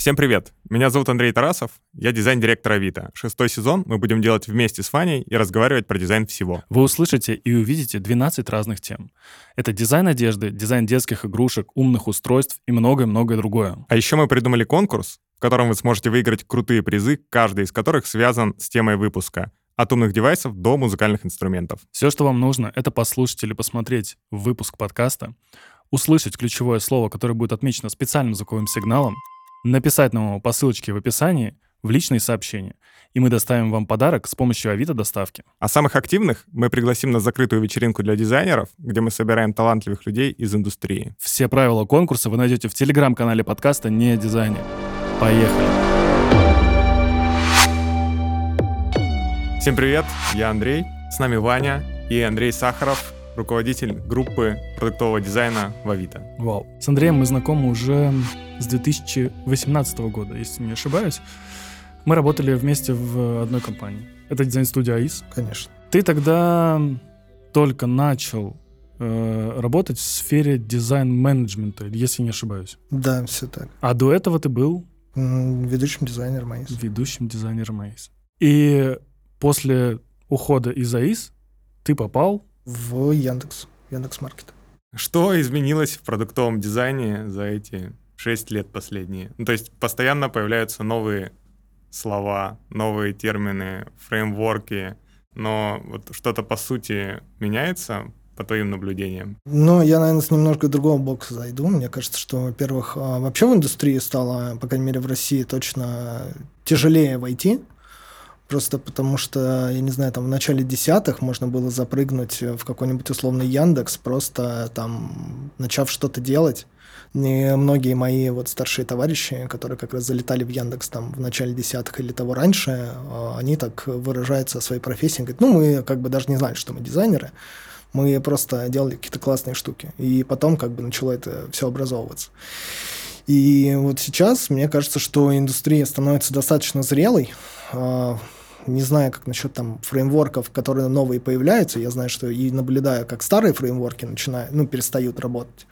Всем привет! Меня зовут Андрей Тарасов, я дизайн-директор Авито. Шестой сезон мы будем делать вместе с Ваней и разговаривать про дизайн всего. Вы услышите и увидите 12 разных тем. Это дизайн одежды, дизайн детских игрушек, умных устройств и многое-многое другое. А еще мы придумали конкурс, в котором вы сможете выиграть крутые призы, каждый из которых связан с темой выпуска от умных девайсов до музыкальных инструментов. Все, что вам нужно, это послушать или посмотреть выпуск подкаста, услышать ключевое слово, которое будет отмечено специальным звуковым сигналом, написать нам его по ссылочке в описании в личные сообщения, и мы доставим вам подарок с помощью Авито доставки. А самых активных мы пригласим на закрытую вечеринку для дизайнеров, где мы собираем талантливых людей из индустрии. Все правила конкурса вы найдете в телеграм-канале подкаста «Не о дизайне». Поехали! Всем привет, я Андрей, с нами Ваня и Андрей Сахаров, руководитель группы продуктового дизайна в Авито. Вау. С Андреем мы знакомы уже с 2018 года, если не ошибаюсь. Мы работали вместе в одной компании. Это дизайн-студия АИС. Конечно. Ты тогда только начал э, работать в сфере дизайн-менеджмента, если не ошибаюсь. Да, все так. А до этого ты был? Ведущим дизайнером АИС. Ведущим дизайнером АИС. И после ухода из АИС ты попал в Яндекс, Яндекс Маркет. Что изменилось в продуктовом дизайне за эти шесть лет последние? Ну, то есть постоянно появляются новые слова, новые термины, фреймворки, но вот что-то по сути меняется по твоим наблюдениям? Ну, я, наверное, с немножко другого бокса зайду. Мне кажется, что, во-первых, а, вообще в индустрии стало, по крайней мере, в России точно тяжелее войти. Просто потому что, я не знаю, там в начале десятых можно было запрыгнуть в какой-нибудь условный Яндекс, просто там начав что-то делать. И многие мои вот старшие товарищи, которые как раз залетали в Яндекс там в начале десятых или того раньше, а, они так выражаются о своей профессии. Говорят, ну, мы как бы даже не знали, что мы дизайнеры, мы просто делали какие-то классные штуки. И потом как бы начало это все образовываться. И вот сейчас мне кажется, что индустрия становится достаточно зрелой, а, не знаю, как насчет там фреймворков, которые новые появляются. Я знаю, что и наблюдаю, как старые фреймворки начинают, ну, перестают работать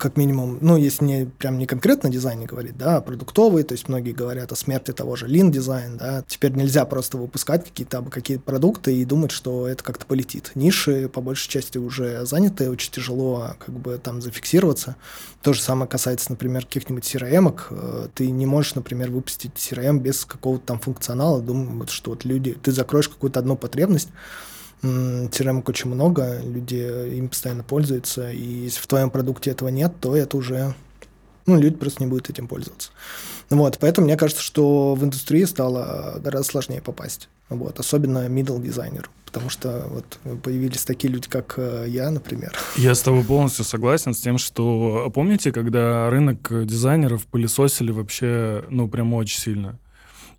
как минимум, ну, если не прям не конкретно дизайне говорить, да, а продуктовый, то есть многие говорят о смерти того же lean дизайн, да, теперь нельзя просто выпускать какие-то какие продукты и думать, что это как-то полетит. Ниши, по большей части, уже заняты, очень тяжело как бы там зафиксироваться. То же самое касается, например, каких-нибудь CRM. -ок. Ты не можешь, например, выпустить CRM без какого-то там функционала, думать, что вот люди, ты закроешь какую-то одну потребность, CRM очень много, люди им постоянно пользуются, и если в твоем продукте этого нет, то это уже, ну, люди просто не будут этим пользоваться. Вот, поэтому мне кажется, что в индустрии стало гораздо сложнее попасть, вот, особенно middle дизайнер, потому что вот появились такие люди, как э, я, например. Я с тобой полностью согласен с тем, что помните, когда рынок дизайнеров пылесосили вообще, ну, прям очень сильно?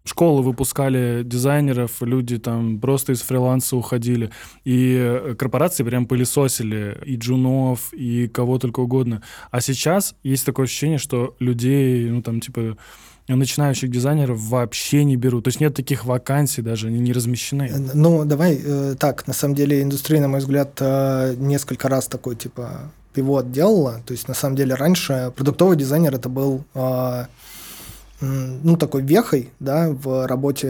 Школы выпускали дизайнеров, люди там просто из фриланса уходили, и э, корпорации прям пылесосили и джунов, и кого только угодно. А сейчас есть такое ощущение, что людей, ну там типа начинающих дизайнеров вообще не берут. То есть нет таких вакансий даже, они не размещены. Э, ну, давай э, так, на самом деле индустрия, на мой взгляд, э, несколько раз такой, типа, пивот делала. То есть, на самом деле, раньше продуктовый дизайнер это был э, ну, такой вехой, да, в работе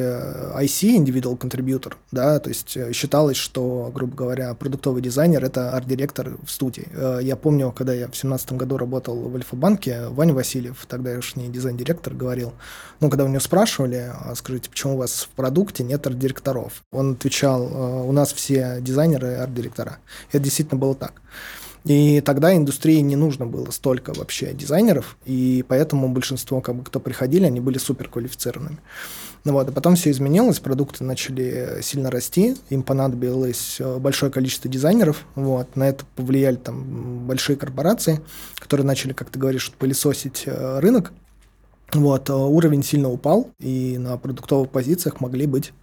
IC, Individual Contributor, да, то есть э, считалось, что, грубо говоря, продуктовый дизайнер — это арт-директор в студии. Э, я помню, когда я в семнадцатом году работал в Альфа-банке, Ваня Васильев, тогда уж не дизайн-директор, говорил, ну, когда у него спрашивали, «А скажите, почему у вас в продукте нет арт-директоров? Он отвечал, «Э, у нас все дизайнеры арт-директора. Это действительно было так. И тогда индустрии не нужно было столько вообще дизайнеров, и поэтому большинство, как бы, кто приходили, они были суперквалифицированными. Ну вот, а потом все изменилось, продукты начали сильно расти, им понадобилось э, большое количество дизайнеров, вот, на это повлияли там большие корпорации, которые начали, как ты говоришь, пылесосить э, рынок, вот, э, уровень сильно упал, и на продуктовых позициях могли быть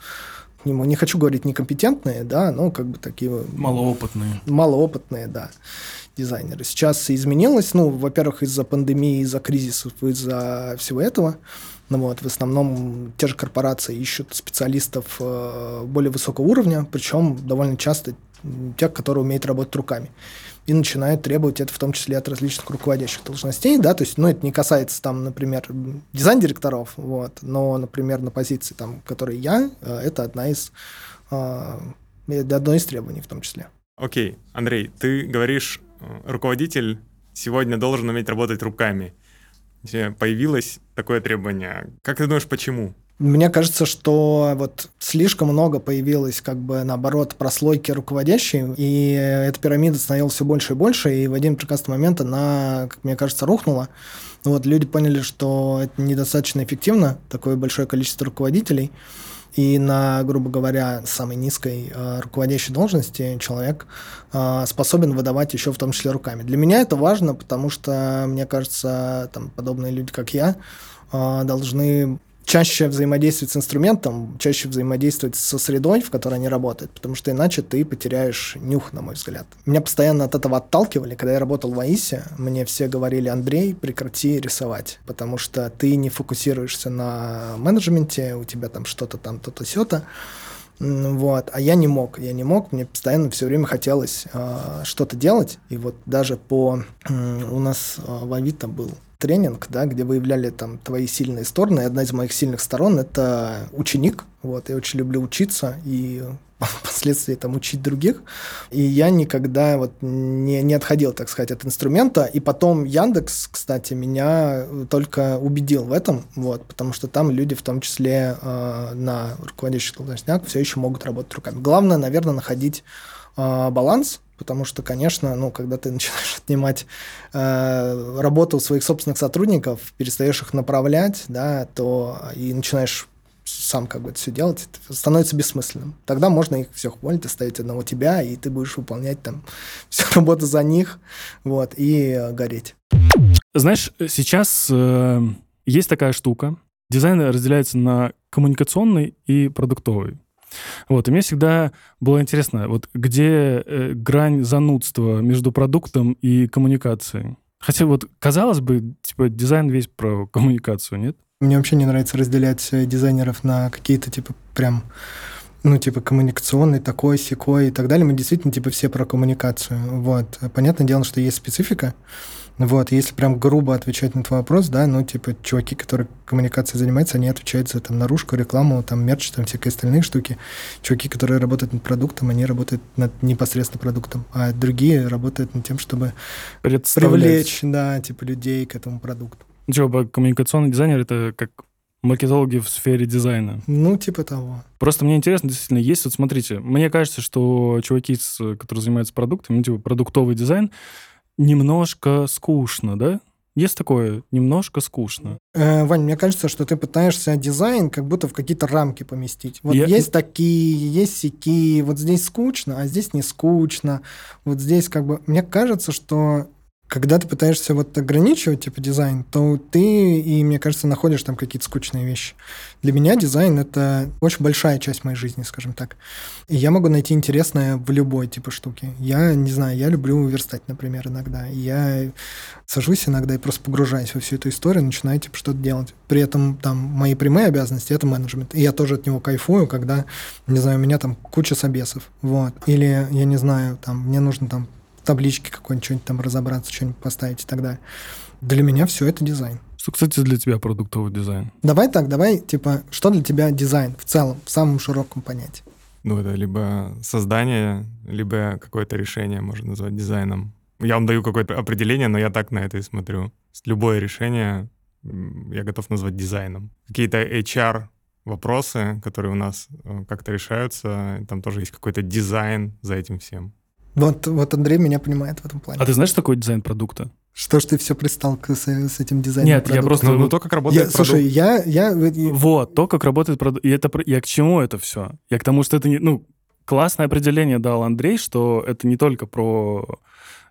не, не хочу говорить некомпетентные, да, но как бы такие... Малоопытные. Малоопытные, да, дизайнеры. Сейчас изменилось, ну, во-первых, из-за пандемии, из-за кризисов, из-за всего этого. Ну вот, в основном те же корпорации ищут специалистов э, более высокого уровня, причем довольно часто тех, которые умеют работать руками. И начинают требовать это в том числе от различных руководящих должностей, да, то есть, ну, это не касается там, например, дизайн-директоров, вот, но, например, на позиции, там, которой я, э, это одна из, э, одно из требований в том числе. Окей, Андрей, ты говоришь, э, руководитель сегодня должен уметь работать руками. Появилось такое требование. Как ты думаешь, почему? Мне кажется, что вот слишком много появилось, как бы, наоборот, прослойки руководящей, и эта пирамида становилась все больше и больше, и в один прекрасный момент она, как мне кажется, рухнула. Вот люди поняли, что это недостаточно эффективно, такое большое количество руководителей, и на, грубо говоря, самой низкой э, руководящей должности человек э, способен выдавать еще в том числе руками. Для меня это важно, потому что, мне кажется, там, подобные люди, как я, э, должны чаще взаимодействовать с инструментом, чаще взаимодействовать со средой, в которой они работают, потому что иначе ты потеряешь нюх, на мой взгляд. Меня постоянно от этого отталкивали. Когда я работал в АИСе, мне все говорили, Андрей, прекрати рисовать, потому что ты не фокусируешься на менеджменте, у тебя там что-то там, то-то, сё-то. Вот. А я не мог. Я не мог. Мне постоянно все время хотелось э, что-то делать. И вот даже по... Э, у нас э, в Авито был тренинг, да, где выявляли там твои сильные стороны. И одна из моих сильных сторон — это ученик. Вот, я очень люблю учиться и впоследствии там учить других. И я никогда вот не, не отходил, так сказать, от инструмента. И потом Яндекс, кстати, меня только убедил в этом, вот, потому что там люди, в том числе э, на руководящих должностях, все еще могут работать руками. Главное, наверное, находить э, баланс Потому что, конечно, ну, когда ты начинаешь отнимать э, работу своих собственных сотрудников, перестаешь их направлять, да, то и начинаешь сам как бы это все делать, это становится бессмысленным. Тогда можно их всех уволить, оставить одного тебя, и ты будешь выполнять там всю работу за них, вот, и э, гореть. Знаешь, сейчас э, есть такая штука. Дизайн разделяется на коммуникационный и продуктовый. Вот, и мне всегда было интересно, вот где э, грань занудства между продуктом и коммуникацией? Хотя вот, казалось бы, типа, дизайн весь про коммуникацию, нет? Мне вообще не нравится разделять э, дизайнеров на какие-то, типа, прям ну, типа, коммуникационный, такой, секой и так далее. Мы действительно, типа, все про коммуникацию. Вот. Понятное дело, что есть специфика, вот, если прям грубо отвечать на твой вопрос, да, ну, типа, чуваки, которые коммуникацией занимаются, они отвечают за там наружку, рекламу, там, мерч, там, всякие остальные штуки. Чуваки, которые работают над продуктом, они работают над непосредственно продуктом, а другие работают над тем, чтобы привлечь, да, типа, людей к этому продукту. Ну, типа, коммуникационный дизайнер — это как маркетологи в сфере дизайна. Ну, типа того. Просто мне интересно, действительно, есть, вот смотрите, мне кажется, что чуваки, которые занимаются продуктами, ну, типа продуктовый дизайн, немножко скучно, да? Есть такое немножко скучно. Э, Вань, мне кажется, что ты пытаешься дизайн как будто в какие-то рамки поместить. Вот Я... есть такие, есть сякие, вот здесь скучно, а здесь не скучно. Вот здесь как бы... Мне кажется, что когда ты пытаешься вот ограничивать типа дизайн, то ты и, мне кажется, находишь там какие-то скучные вещи. Для меня дизайн — это очень большая часть моей жизни, скажем так. И я могу найти интересное в любой типа штуки. Я, не знаю, я люблю верстать, например, иногда. я сажусь иногда и просто погружаюсь во всю эту историю, начинаю типа что-то делать. При этом там мои прямые обязанности — это менеджмент. И я тоже от него кайфую, когда, не знаю, у меня там куча собесов. Вот. Или, я не знаю, там, мне нужно там таблички какой-нибудь, что-нибудь там разобраться, что-нибудь поставить и так далее. Для меня все это дизайн. Что, кстати, для тебя продуктовый дизайн? Давай так, давай, типа, что для тебя дизайн в целом, в самом широком понятии? Ну, это либо создание, либо какое-то решение можно назвать дизайном. Я вам даю какое-то определение, но я так на это и смотрю. Любое решение я готов назвать дизайном. Какие-то HR вопросы, которые у нас э, как-то решаются, там тоже есть какой-то дизайн за этим всем. Вот, вот Андрей меня понимает в этом плане. А ты знаешь, что такое дизайн продукта? Что ж ты все пристал с, с этим дизайном Нет, продукта? я просто... Ну, ну, то, как работает я, продукт. Слушай, я, я... Вот, то, как работает продукт. И это... Я к чему это все? Я к тому, что это не... Ну, классное определение дал Андрей, что это не только про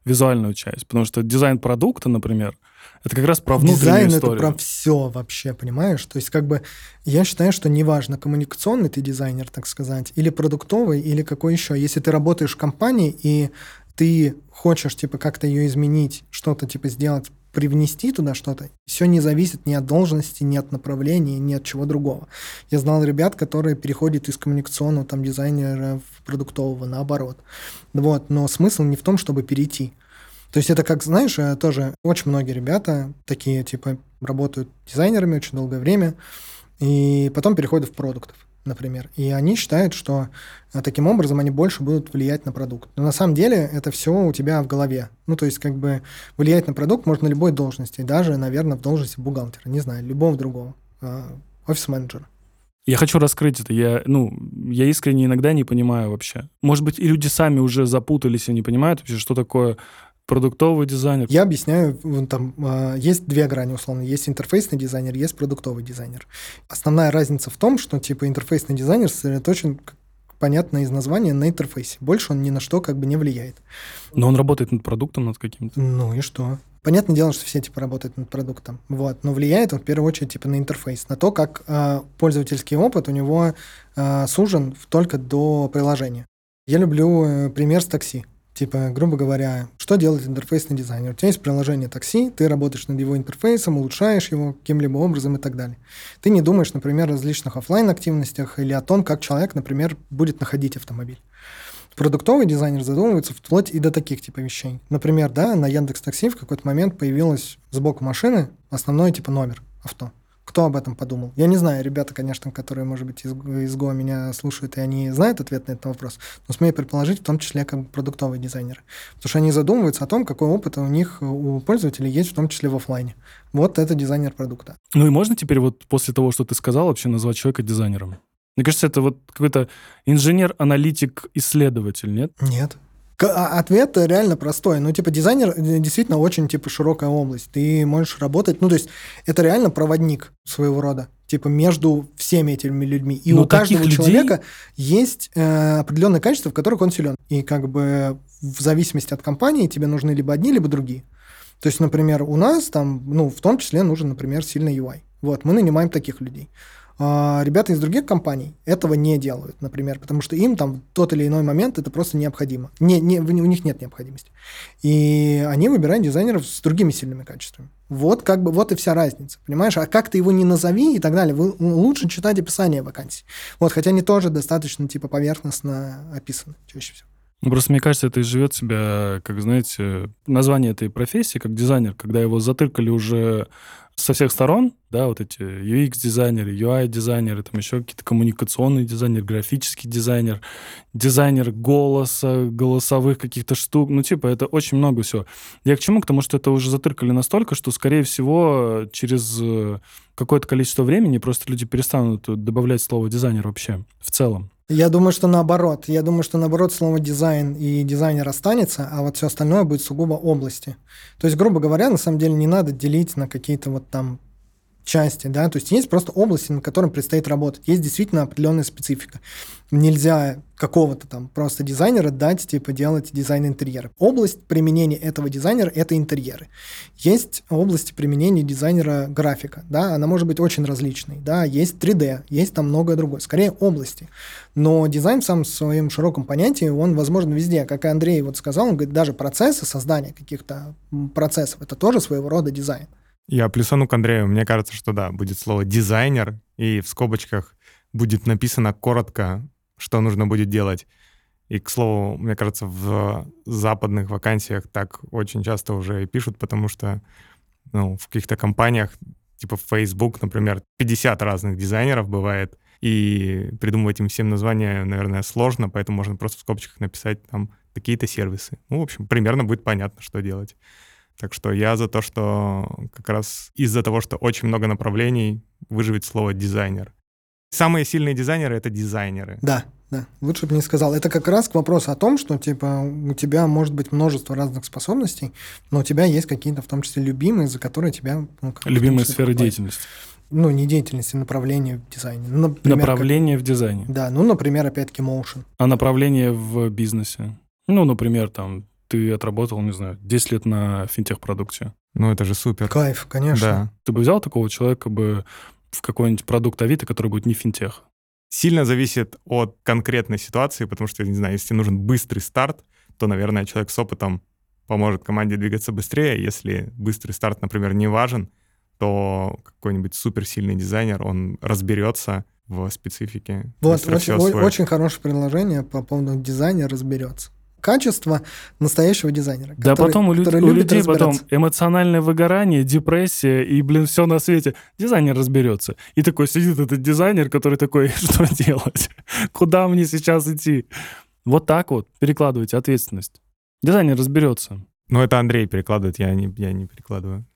визуальную часть, потому что дизайн продукта, например, это как раз про внутреннюю Дизайн историю. это про все вообще, понимаешь? То есть как бы я считаю, что неважно, коммуникационный ты дизайнер, так сказать, или продуктовый, или какой еще. Если ты работаешь в компании и ты хочешь типа как-то ее изменить, что-то типа сделать, привнести туда что-то, все не зависит ни от должности, ни от направления, ни от чего другого. Я знал ребят, которые переходят из коммуникационного там дизайнера в продуктового, наоборот. Вот. Но смысл не в том, чтобы перейти. То есть это как, знаешь, э, тоже очень многие ребята такие, типа, работают дизайнерами очень долгое время, и потом переходят в продуктов, например. И они считают, что э, таким образом они больше будут влиять на продукт. Но на самом деле это все у тебя в голове. Ну, то есть как бы влиять на продукт можно на любой должности, даже, наверное, в должности бухгалтера, не знаю, любого другого, э, офис-менеджера. Я хочу раскрыть это. Я, ну, я искренне иногда не понимаю вообще. Может быть, и люди сами уже запутались и не понимают вообще, что такое продуктовый дизайнер. Я объясняю, там а, есть две грани условно. Есть интерфейсный дизайнер, есть продуктовый дизайнер. Основная разница в том, что типа интерфейсный дизайнер сосредоточен понятно из названия, на интерфейсе. Больше он ни на что как бы не влияет. Но он работает над продуктом, над каким-то. Ну и что? Понятное дело, что все типа работают над продуктом, вот, но влияет он в первую очередь типа на интерфейс, на то, как э, пользовательский опыт у него э, сужен только до приложения. Я люблю э, пример с такси. Типа, грубо говоря, что делает интерфейсный дизайнер? У тебя есть приложение такси, ты работаешь над его интерфейсом, улучшаешь его каким-либо образом и так далее. Ты не думаешь, например, о различных офлайн активностях или о том, как человек, например, будет находить автомобиль. Продуктовый дизайнер задумывается вплоть и до таких типа вещей. Например, да, на Яндекс Такси в какой-то момент появилось сбоку машины основной типа номер авто. Кто об этом подумал? Я не знаю, ребята, конечно, которые, может быть, из, из ГО меня слушают, и они знают ответ на этот вопрос, но смею предположить, в том числе как продуктовые дизайнеры. Потому что они задумываются о том, какой опыт у них, у пользователей есть, в том числе в офлайне. Вот это дизайнер продукта. Ну и можно теперь вот после того, что ты сказал, вообще назвать человека дизайнером? Мне кажется, это вот какой-то инженер-аналитик-исследователь, нет? Нет. А, ответ реально простой. Ну, типа, дизайнер э, действительно очень, типа, широкая область. Ты можешь работать, ну, то есть, это реально проводник своего рода, типа, между всеми этими людьми. И Но у каждого людей... человека есть э, определенные качества, в которых он силен. И, как бы, в зависимости от компании тебе нужны либо одни, либо другие. То есть, например, у нас там, ну, в том числе нужен, например, сильный UI. Вот, мы нанимаем таких людей. А, ребята из других компаний этого не делают, например, потому что им там тот или иной момент это просто необходимо. Не, не, у них нет необходимости. И они выбирают дизайнеров с другими сильными качествами. Вот как бы вот и вся разница, понимаешь? А как ты его не назови и так далее, вы, лучше читать описание вакансий. Вот, хотя они тоже достаточно типа поверхностно описаны чаще всего. Ну, просто мне кажется, это живет себя, как, знаете, название этой профессии, как дизайнер, когда его затыркали уже со всех сторон, да, вот эти UX-дизайнеры, UI-дизайнеры, там еще какие-то коммуникационные дизайнеры, графический дизайнер, дизайнер голоса, голосовых каких-то штук, ну, типа, это очень много всего. Я к чему? К тому, что это уже затыркали настолько, что, скорее всего, через э, какое-то количество времени просто люди перестанут добавлять слово дизайнер вообще в целом. Я думаю, что наоборот. Я думаю, что наоборот слово дизайн и дизайнер останется, а вот все остальное будет сугубо области. То есть, грубо говоря, на самом деле не надо делить на какие-то вот там части, да, то есть есть просто области, на котором предстоит работать, есть действительно определенная специфика. Нельзя какого-то там просто дизайнера дать, типа, делать дизайн интерьера. Область применения этого дизайнера — это интерьеры. Есть области применения дизайнера графика, да, она может быть очень различной, да, есть 3D, есть там многое другое, скорее области. Но дизайн в самом своем широком понятии, он возможен везде. Как и Андрей вот сказал, он говорит, даже процессы создания каких-то процессов — это тоже своего рода дизайн. Я плюсану к Андрею. Мне кажется, что да, будет слово «дизайнер», и в скобочках будет написано коротко, что нужно будет делать. И, к слову, мне кажется, в западных вакансиях так очень часто уже и пишут, потому что ну, в каких-то компаниях, типа Facebook, например, 50 разных дизайнеров бывает, и придумывать им всем названия, наверное, сложно, поэтому можно просто в скобочках написать там какие-то сервисы. Ну, в общем, примерно будет понятно, что делать. Так что я за то, что как раз из-за того, что очень много направлений, выживет слово дизайнер. Самые сильные дизайнеры — это дизайнеры. Да, да, лучше бы не сказал. Это как раз к вопросу о том, что типа у тебя может быть множество разных способностей, но у тебя есть какие-то, в том числе, любимые, за которые тебя... Ну, любимые сферы деятельности. Ну, не деятельности, направление в дизайне. Ну, например, направление как... в дизайне. Да, ну, например, опять-таки motion. А направление в бизнесе? Ну, например, там ты отработал, не знаю, 10 лет на финтех-продукте. Ну, это же супер. Кайф, конечно. Да. Ты бы взял такого человека бы в какой-нибудь продукт Авито, который будет не финтех? Сильно зависит от конкретной ситуации, потому что, я не знаю, если нужен быстрый старт, то, наверное, человек с опытом поможет команде двигаться быстрее. Если быстрый старт, например, не важен, то какой-нибудь суперсильный дизайнер, он разберется в специфике. Вот, очень, очень хорошее предложение по поводу дизайна разберется качество настоящего дизайнера. Да который- потом у, люд- у людей потом эмоциональное выгорание, депрессия и, блин, все на свете. Дизайнер разберется. И такой сидит этот дизайнер, который такой, что делать? Куда мне сейчас идти? Вот так вот перекладывайте ответственность. Дизайнер разберется. Ну, это Андрей перекладывает, я не, я не перекладываю.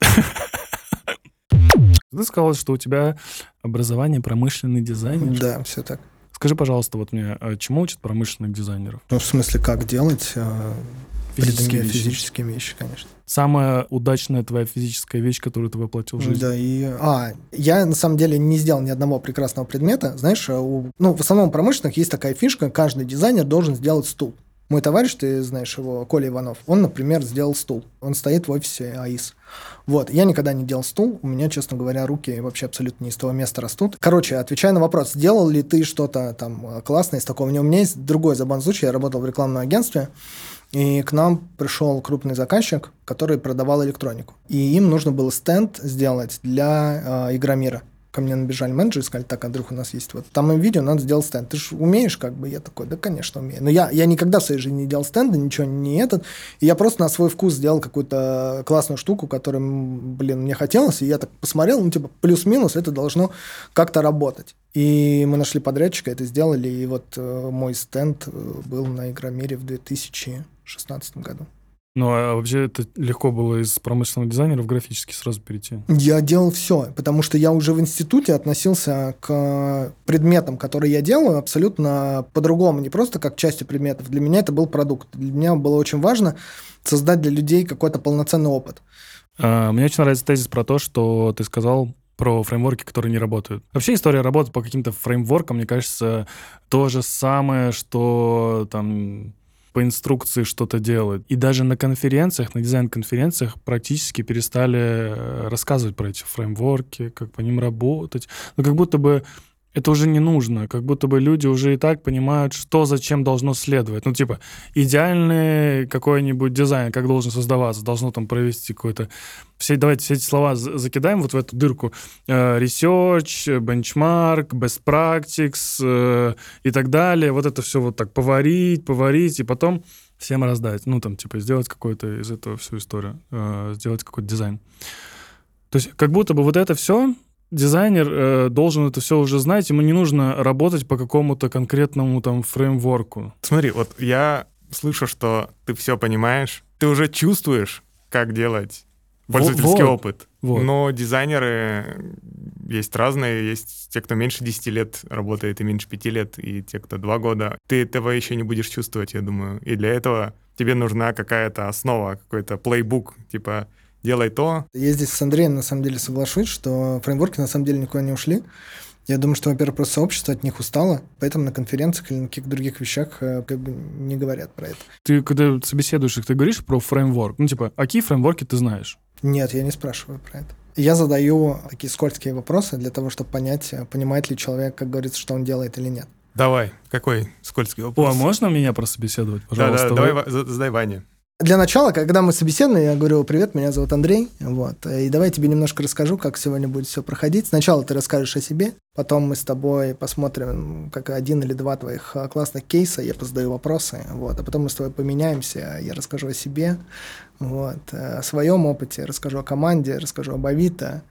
Ты сказал, что у тебя образование промышленный дизайнер. Да, все так. Скажи, пожалуйста, вот мне, а чему учат промышленных дизайнеров? Ну, в смысле, как делать э, Физические вещи. физические вещи, конечно. Самая удачная твоя физическая вещь, которую ты воплотил в жизнь. Да, и... А, я на самом деле не сделал ни одного прекрасного предмета. Знаешь, э, у... ну, в основном у промышленных есть такая фишка, каждый дизайнер должен сделать стул. Мой товарищ, ты знаешь его, Коля Иванов, он, например, сделал стул. Он стоит в офисе АИС. Вот, я никогда не делал стул, у меня, честно говоря, руки вообще абсолютно не из того места растут. Короче, отвечая на вопрос, сделал ли ты что-то там классное из такого? У меня есть другой забавный случай, я работал в рекламном агентстве, и к нам пришел крупный заказчик, который продавал электронику. И им нужно было стенд сделать для э, Игромира. Ко мне набежали менеджеры и сказали, так, Андрюх, у нас есть вот там им видео, надо сделать стенд. Ты же умеешь как бы? Я такой, да, конечно, умею. Но я, я никогда в своей жизни не делал стенда, ничего не этот. И я просто на свой вкус сделал какую-то классную штуку, которую, блин, мне хотелось. И я так посмотрел, ну, типа, плюс-минус это должно как-то работать. И мы нашли подрядчика, это сделали. И вот э, мой стенд э, был на Игромире в 2016 году. Ну, а вообще это легко было из промышленного дизайнера в графический сразу перейти. Я делал все, потому что я уже в институте относился к предметам, которые я делаю, абсолютно по-другому, не просто как к части предметов. Для меня это был продукт. Для меня было очень важно создать для людей какой-то полноценный опыт. А, Мне очень нравится тезис про то, что ты сказал про фреймворки, которые не работают. Вообще история работы по каким-то фреймворкам, мне кажется, то же самое, что там по инструкции что-то делать. И даже на конференциях, на дизайн-конференциях практически перестали э, рассказывать про эти фреймворки, как по ним работать. Ну, как будто бы это уже не нужно, как будто бы люди уже и так понимают, что зачем должно следовать. Ну, типа, идеальный какой-нибудь дизайн, как должен создаваться, должно там провести какой-то... Все, давайте все эти слова за- закидаем вот в эту дырку. Э, Research, benchmark, best practice э, и так далее. Вот это все вот так поварить, поварить, и потом всем раздать. Ну, там, типа, сделать какой-то из этого всю историю, э, сделать какой-то дизайн. То есть как будто бы вот это все дизайнер э, должен это все уже знать, ему не нужно работать по какому-то конкретному там фреймворку. Смотри, вот я слышу, что ты все понимаешь, ты уже чувствуешь, как делать пользовательский вот, опыт. вот. Но дизайнеры есть разные, есть те, кто меньше 10 лет работает и меньше 5 лет, и те, кто 2 года. Ты этого еще не будешь чувствовать, я думаю. И для этого тебе нужна какая-то основа, какой-то плейбук, типа делай то. Я здесь с Андреем на самом деле соглашусь, что фреймворки на самом деле никуда не ушли. Я думаю, что, во-первых, просто сообщество от них устало, поэтому на конференциях или на каких-то других вещах э, как бы не говорят про это. Ты, когда собеседуешь их, ты говоришь про фреймворк. Ну, типа, а какие фреймворки ты знаешь? Нет, я не спрашиваю про это. Я задаю такие скользкие вопросы для того, чтобы понять, э, понимает ли человек, как говорится, что он делает или нет. Давай, какой скользкий О, вопрос? а можно меня прособеседовать, Да, пожалуйста? да, давай, Ва- за- задай Ване. Для начала, когда мы собеседуем, я говорю, привет, меня зовут Андрей, вот, и давай я тебе немножко расскажу, как сегодня будет все проходить. Сначала ты расскажешь о себе, потом мы с тобой посмотрим, как один или два твоих а, классных кейса, я позадаю вопросы, вот, а потом мы с тобой поменяемся, я расскажу о себе, вот, э, о своем опыте, расскажу о команде, расскажу об Авито,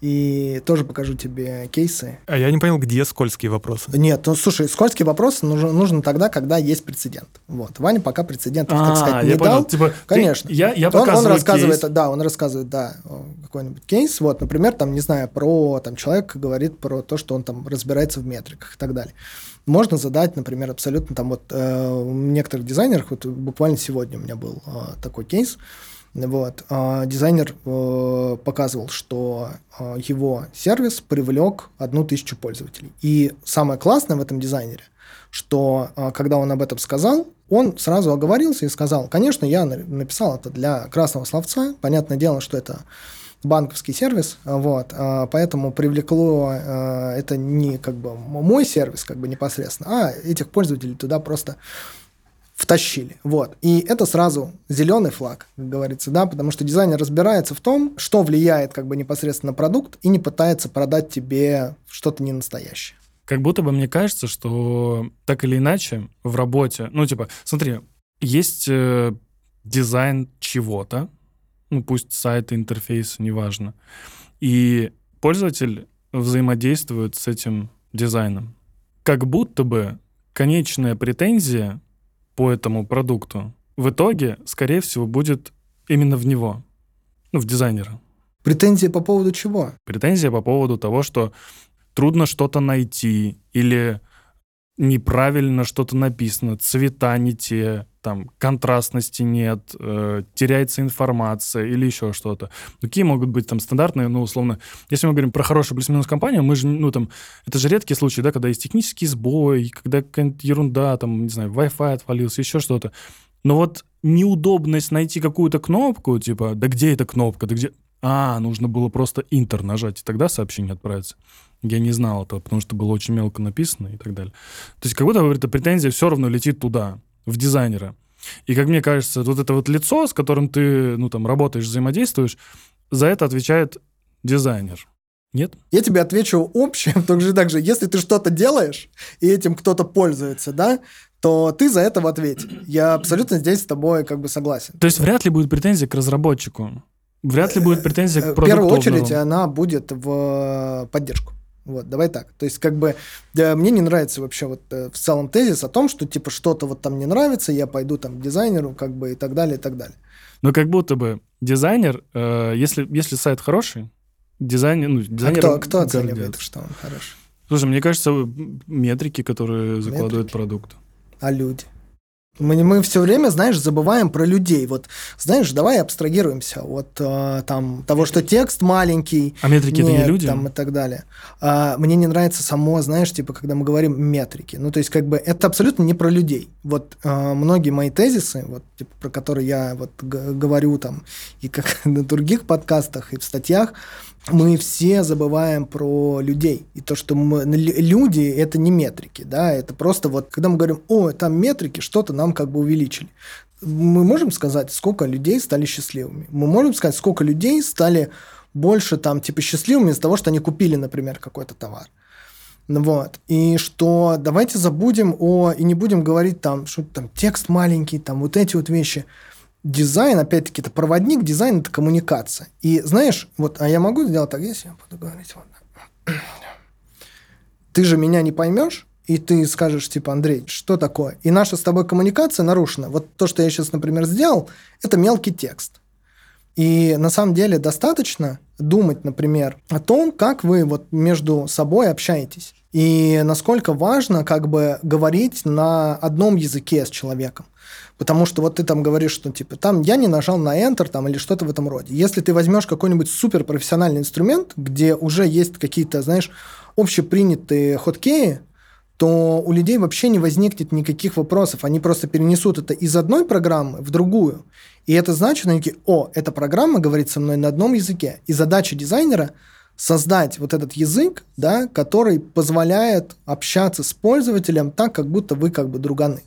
и тоже покажу тебе кейсы. А я не понял, где скользкие вопросы. Нет, ну слушай, скользкий вопрос нужен, нужен тогда, когда есть прецедент. Вот. Ваня пока прецедентов, так А, сказать, не я понял. дал. Типа, ты- Конечно. я, я он, он рассказывает, кейс. да, он рассказывает, да, какой-нибудь кейс. Вот, например, там, не знаю, про там человек говорит про то, что он там разбирается в метриках и так далее. Можно задать, например, абсолютно там вот э, у некоторых дизайнеров, вот буквально сегодня у меня был э, такой кейс. Вот, э, дизайнер э, показывал, что э, его сервис привлек одну тысячу пользователей. И самое классное в этом дизайнере, что э, когда он об этом сказал, он сразу оговорился и сказал, конечно, я на- написал это для красного словца, понятное дело, что это банковский сервис, а, вот, а, поэтому привлекло а, это не как бы мой сервис как бы непосредственно, а этих пользователей туда просто втащили. Вот. И это сразу зеленый флаг, как говорится, да, потому что дизайнер разбирается в том, что влияет как бы непосредственно на продукт и не пытается продать тебе что-то не настоящее. Как будто бы мне кажется, что так или иначе в работе, ну, типа, смотри, есть э, дизайн чего-то, ну пусть сайт, интерфейс, неважно, и пользователь взаимодействует с этим дизайном. Как будто бы конечная претензия по этому продукту в итоге, скорее всего, будет именно в него, ну, в дизайнера. Претензия по поводу чего? Претензия по поводу того, что трудно что-то найти или неправильно что-то написано, цвета не те, там контрастности нет, э, теряется информация или еще что-то. Какие могут быть там стандартные, ну, условно, если мы говорим про хорошую плюс-минус компанию, мы же, ну, там, это же редкие случаи, да, когда есть технический сбой, когда какая-нибудь ерунда, там, не знаю, Wi-Fi отвалился, еще что-то. Но вот неудобность найти какую-то кнопку, типа, да где эта кнопка, да где... А, нужно было просто интер нажать, и тогда сообщение отправится. Я не знал этого, потому что было очень мелко написано и так далее. То есть как будто эта претензия все равно летит туда, в дизайнера. И как мне кажется, вот это вот лицо, с которым ты, ну, там, работаешь, взаимодействуешь, за это отвечает дизайнер. Нет? Я тебе отвечу общим, также так же, если ты что-то делаешь, и этим кто-то пользуется, да, то ты за это в ответе. Я абсолютно здесь с тобой как бы согласен. То есть вряд ли будет претензия к разработчику? Вряд ли будет претензия к Э, В первую очередь она будет в поддержку. Вот, давай так. То есть, как бы, да, мне не нравится вообще вот э, в целом тезис о том, что, типа, что-то вот там не нравится, я пойду там к дизайнеру, как бы, и так далее, и так далее. Но как будто бы дизайнер, э, если, если сайт хороший, дизайнер... Ну, А дизайнер кто, кто гордятся. оценивает, что он хороший? Слушай, мне кажется, метрики, которые закладывает Метрики. продукт. А люди? Мы, мы все время, знаешь, забываем про людей. Вот, знаешь, давай абстрагируемся от э, там, того, что текст маленький, А метрики это не нет, люди? Там, и так далее. А, мне не нравится само, знаешь, типа, когда мы говорим метрики. Ну, то есть, как бы, это абсолютно не про людей. Вот а, многие мои тезисы, вот, типа, про которые я вот говорю там и как на других подкастах, и в статьях, мы все забываем про людей. И то, что мы, люди – это не метрики, да, это просто вот, когда мы говорим, о, там метрики, что-то нам как бы увеличили. Мы можем сказать, сколько людей стали счастливыми. Мы можем сказать, сколько людей стали больше там типа счастливыми из-за того, что они купили, например, какой-то товар. Ну Вот. И что давайте забудем о... И не будем говорить там, что там текст маленький, там вот эти вот вещи. Дизайн, опять-таки, это проводник, дизайн – это коммуникация. И знаешь, вот, а я могу сделать так, если я буду говорить вот. Ты же меня не поймешь, и ты скажешь, типа, Андрей, что такое? И наша с тобой коммуникация нарушена. Вот то, что я сейчас, например, сделал, это мелкий текст. И на самом деле достаточно думать, например, о том, как вы вот между собой общаетесь. И насколько важно как бы говорить на одном языке с человеком. Потому что вот ты там говоришь, что типа там я не нажал на Enter там, или что-то в этом роде. Если ты возьмешь какой-нибудь суперпрофессиональный инструмент, где уже есть какие-то, знаешь, общепринятые хоткеи, то у людей вообще не возникнет никаких вопросов. Они просто перенесут это из одной программы в другую. И это значит, они такие, о, эта программа говорит со мной на одном языке. И задача дизайнера создать вот этот язык, да, который позволяет общаться с пользователем так, как будто вы как бы друганы.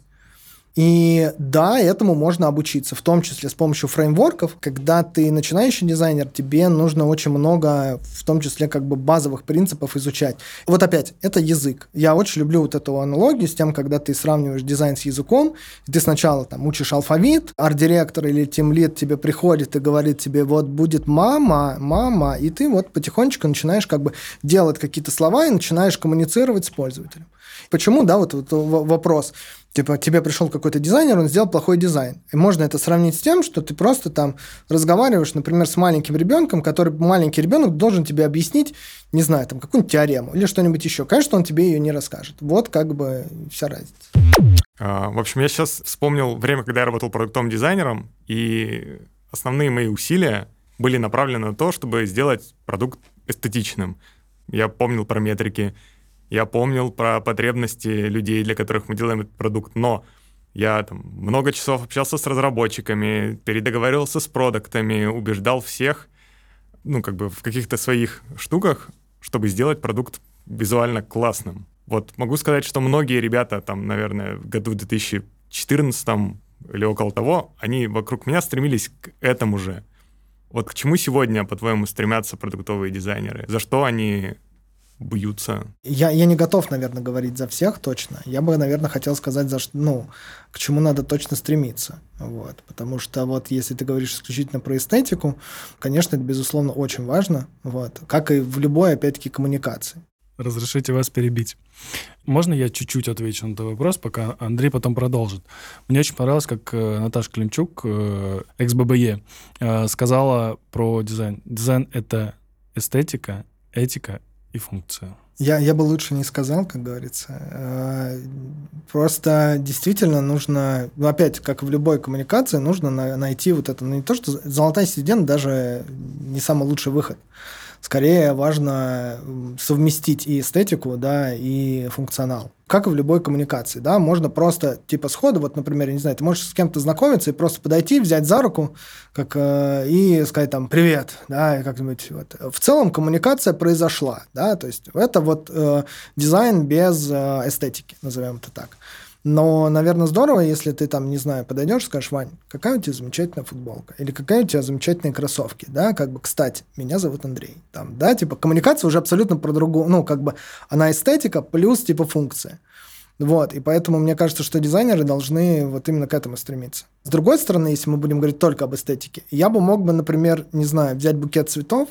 И да, этому можно обучиться, в том числе с помощью фреймворков. Когда ты начинающий дизайнер, тебе нужно очень много, в том числе как бы базовых принципов изучать. Вот опять, это язык. Я очень люблю вот эту аналогию с тем, когда ты сравниваешь дизайн с языком, ты сначала там учишь алфавит, арт-директор или тимлид тебе приходит и говорит тебе, вот будет мама, мама, и ты вот потихонечку начинаешь как бы делать какие-то слова и начинаешь коммуницировать с пользователем. Почему, да, вот, вот вопрос. Типа, тебе пришел какой-то дизайнер, он сделал плохой дизайн. И можно это сравнить с тем, что ты просто там разговариваешь, например, с маленьким ребенком, который маленький ребенок должен тебе объяснить, не знаю, там какую-нибудь теорему или что-нибудь еще. Конечно, он тебе ее не расскажет. Вот как бы вся разница. А, В общем, я сейчас вспомнил время, когда я работал продуктовым дизайнером, и основные мои усилия были направлены на то, чтобы сделать продукт эстетичным. Я помнил про метрики, я помнил про потребности людей, для которых мы делаем этот продукт, но я там много часов общался с разработчиками, передоговаривался с продуктами, убеждал всех, ну, как бы в каких-то своих штуках, чтобы сделать продукт визуально классным. Вот могу сказать, что многие ребята там, наверное, в году 2014 или около того, они вокруг меня стремились к этому же. Вот к чему сегодня, по-твоему, стремятся продуктовые дизайнеры? За что они бьются. Я, я не готов, наверное, говорить за всех точно. Я бы, наверное, хотел сказать, за что, ну, к чему надо точно стремиться. Вот. Потому что вот если ты говоришь исключительно про эстетику, конечно, это, безусловно, очень важно. Вот. Как и в любой, опять-таки, коммуникации. Разрешите вас перебить. Можно я чуть-чуть отвечу на этот вопрос, пока Андрей потом продолжит? Мне очень понравилось, как э, Наташа Климчук, э, экс-ББЕ, э, сказала про дизайн. Дизайн — это эстетика, этика и функция. Я, я бы лучше не сказал, как говорится. Просто действительно нужно, ну, опять, как в любой коммуникации, нужно найти вот это, ну, не то, что золотая середина даже не самый лучший выход. Скорее важно совместить и эстетику, да, и функционал. Как и в любой коммуникации, да, можно просто типа сходу, вот, например, я не знаю, ты можешь с кем-то знакомиться и просто подойти, взять за руку, как э, и сказать там привет, да, и как-нибудь вот. В целом коммуникация произошла, да, то есть это вот э, дизайн без э, эстетики, назовем это так. Но, наверное, здорово, если ты там, не знаю, подойдешь, скажешь, Вань, какая у тебя замечательная футболка, или какая у тебя замечательные кроссовки, да, как бы, кстати, меня зовут Андрей, там, да, типа, коммуникация уже абсолютно про другую, ну, как бы, она эстетика плюс, типа, функция. Вот, и поэтому мне кажется, что дизайнеры должны вот именно к этому стремиться. С другой стороны, если мы будем говорить только об эстетике, я бы мог бы, например, не знаю, взять букет цветов,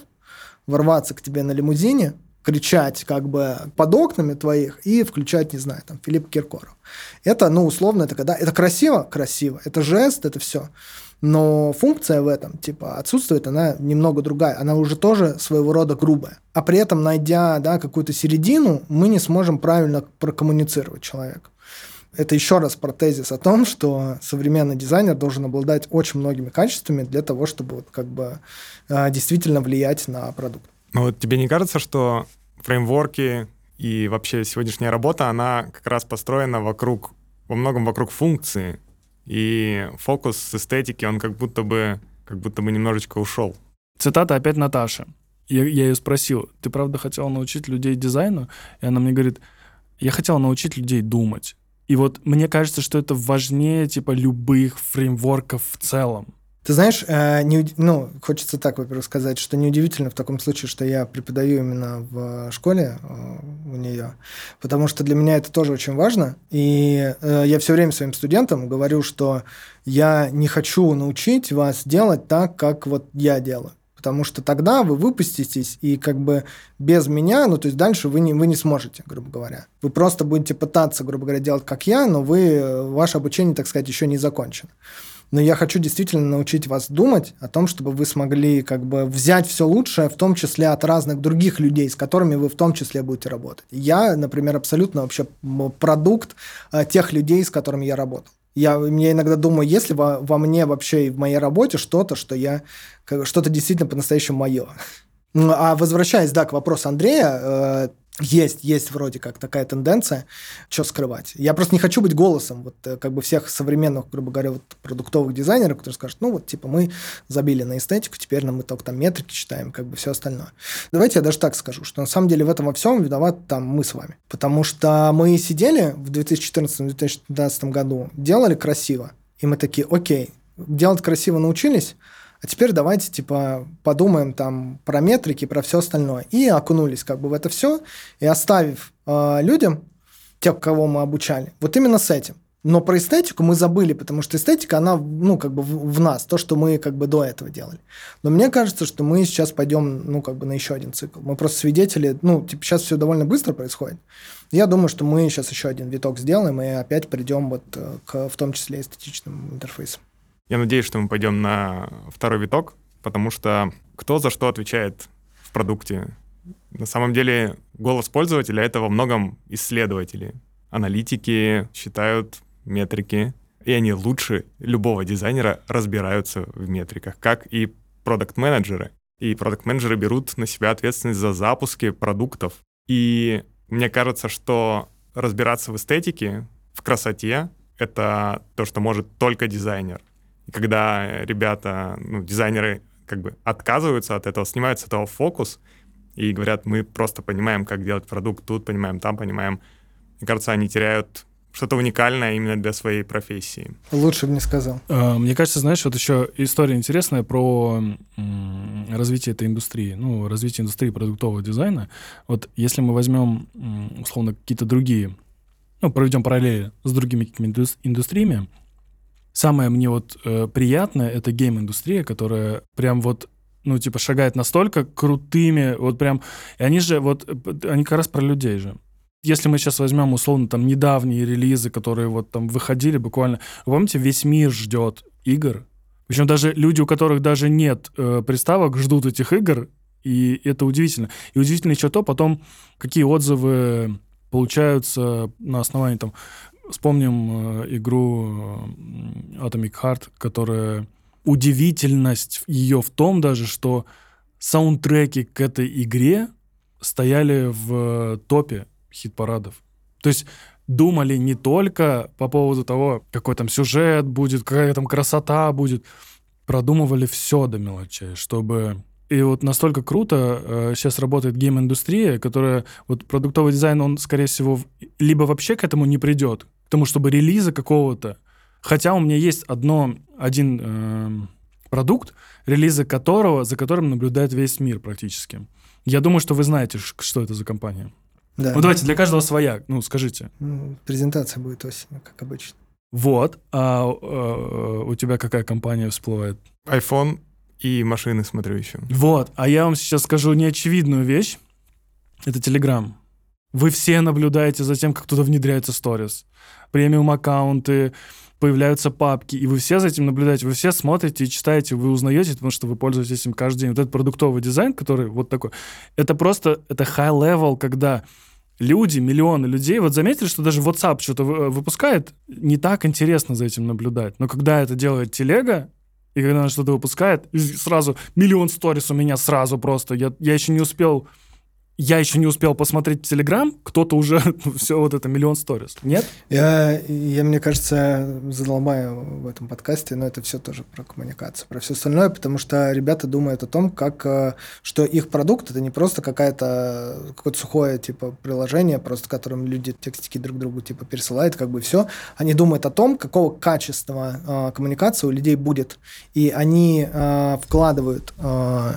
ворваться к тебе на лимузине, кричать как бы под окнами твоих и включать, не знаю, там, Филипп Киркоров. Это, ну, условно, это когда... Это красиво? Красиво. Это жест, это все. Но функция в этом, типа, отсутствует, она немного другая. Она уже тоже своего рода грубая. А при этом, найдя, да, какую-то середину, мы не сможем правильно прокоммуницировать человека. Это еще раз про тезис о том, что современный дизайнер должен обладать очень многими качествами для того, чтобы вот как бы а, действительно влиять на продукт. Ну вот тебе не кажется, что фреймворки и вообще сегодняшняя работа, она как раз построена вокруг, во многом вокруг функции, и фокус с эстетики, он как будто бы, как будто бы немножечко ушел. Цитата опять Наташи. Я, я ее спросил, ты правда хотела научить людей дизайну? И она мне говорит, я хотела научить людей думать. И вот мне кажется, что это важнее типа любых фреймворков в целом. Ты знаешь, э, не, ну, хочется так, во-первых, сказать, что неудивительно в таком случае, что я преподаю именно в школе э, у нее, потому что для меня это тоже очень важно. И э, я все время своим студентам говорю, что я не хочу научить вас делать так, как вот я делаю. Потому что тогда вы выпуститесь, и как бы без меня, ну, то есть дальше вы не, вы не сможете, грубо говоря. Вы просто будете пытаться, грубо говоря, делать как я, но вы, ваше обучение, так сказать, еще не закончено но я хочу действительно научить вас думать о том, чтобы вы смогли как бы взять все лучшее, в том числе от разных других людей, с которыми вы в том числе будете работать. Я, например, абсолютно вообще продукт э, тех людей, с которыми я работал. Я, я иногда думаю, если во, во мне вообще и в моей работе что-то, что я что-то действительно по-настоящему мое. Ну, а возвращаясь, да, к вопросу Андрея, э, есть, есть вроде как такая тенденция, что скрывать. Я просто не хочу быть голосом вот э, как бы всех современных, грубо говоря, вот продуктовых дизайнеров, которые скажут, ну вот типа мы забили на эстетику, теперь нам мы только там метрики читаем, как бы все остальное. Давайте я даже так скажу, что на самом деле в этом во всем виноват там мы с вами. Потому что мы сидели в 2014-2015 году, делали красиво, и мы такие, окей, делать красиво научились, а теперь давайте, типа, подумаем там про метрики, про все остальное. И окунулись как бы в это все, и оставив э, людям, тех, кого мы обучали, вот именно с этим. Но про эстетику мы забыли, потому что эстетика, она, ну, как бы в, в нас, то, что мы как бы до этого делали. Но мне кажется, что мы сейчас пойдем, ну, как бы на еще один цикл. Мы просто свидетели, ну, типа, сейчас все довольно быстро происходит. Я думаю, что мы сейчас еще один виток сделаем и опять придем вот э, к, в том числе, эстетичным интерфейсам. Я надеюсь, что мы пойдем на второй виток, потому что кто за что отвечает в продукте? На самом деле голос пользователя — это во многом исследователи. Аналитики считают метрики, и они лучше любого дизайнера разбираются в метриках, как и продукт-менеджеры. И продукт-менеджеры берут на себя ответственность за запуски продуктов. И мне кажется, что разбираться в эстетике, в красоте — это то, что может только дизайнер. И когда ребята, ну, дизайнеры как бы отказываются от этого, снимают с этого фокус и говорят, мы просто понимаем, как делать продукт, тут понимаем, там понимаем, мне кажется, они теряют что-то уникальное именно для своей профессии. Лучше бы не сказал. А, мне кажется, знаешь, вот еще история интересная про развитие этой индустрии, ну, развитие индустрии продуктового дизайна. Вот если мы возьмем, условно, какие-то другие, ну, проведем параллели с другими какими-то индустриями, самое мне вот э, приятное — это гейм-индустрия, которая прям вот ну, типа, шагает настолько крутыми, вот прям, и они же, вот, они как раз про людей же если мы сейчас возьмем, условно, там, недавние релизы, которые вот там выходили буквально, вы помните, весь мир ждет игр, причем даже люди, у которых даже нет э, приставок, ждут этих игр, и это удивительно. И удивительно еще то, потом, какие отзывы получаются на основании там... Вспомним э, игру э, Atomic Heart, которая... Удивительность ее в том даже, что саундтреки к этой игре стояли в топе хит-парадов. То есть думали не только по поводу того, какой там сюжет будет, какая там красота будет, продумывали все до мелочей, чтобы... И вот настолько круто э, сейчас работает гейм-индустрия, которая... Вот продуктовый дизайн, он, скорее всего, либо вообще к этому не придет, к тому, чтобы релиза какого-то... Хотя у меня есть одно, один э, продукт, релизы которого, за которым наблюдает весь мир практически. Я думаю, что вы знаете, что это за компания. Да. Ну давайте для каждого своя, ну скажите. Презентация будет осенью, как обычно. Вот. А, а у тебя какая компания всплывает? iPhone и машины смотрю еще. Вот. А я вам сейчас скажу неочевидную вещь. Это Telegram. Вы все наблюдаете за тем, как туда внедряются сторис. Премиум аккаунты, появляются папки, и вы все за этим наблюдаете, вы все смотрите и читаете, вы узнаете, потому что вы пользуетесь этим каждый день. Вот этот продуктовый дизайн, который вот такой, это просто, это high level, когда люди, миллионы людей, вот заметили, что даже WhatsApp что-то выпускает, не так интересно за этим наблюдать. Но когда это делает телега, и когда она что-то выпускает, сразу миллион сторис у меня сразу просто. Я, я еще не успел я еще не успел посмотреть Телеграм, кто-то уже все вот это миллион сторис. Нет? Я, я, мне кажется, задолбаю в этом подкасте, но это все тоже про коммуникацию, про все остальное, потому что ребята думают о том, как, э, что их продукт это не просто какая-то какое-то сухое типа приложение, просто которым люди текстики друг другу типа пересылают, как бы все. Они думают о том, какого качества э, коммуникации у людей будет, и они э, вкладывают э,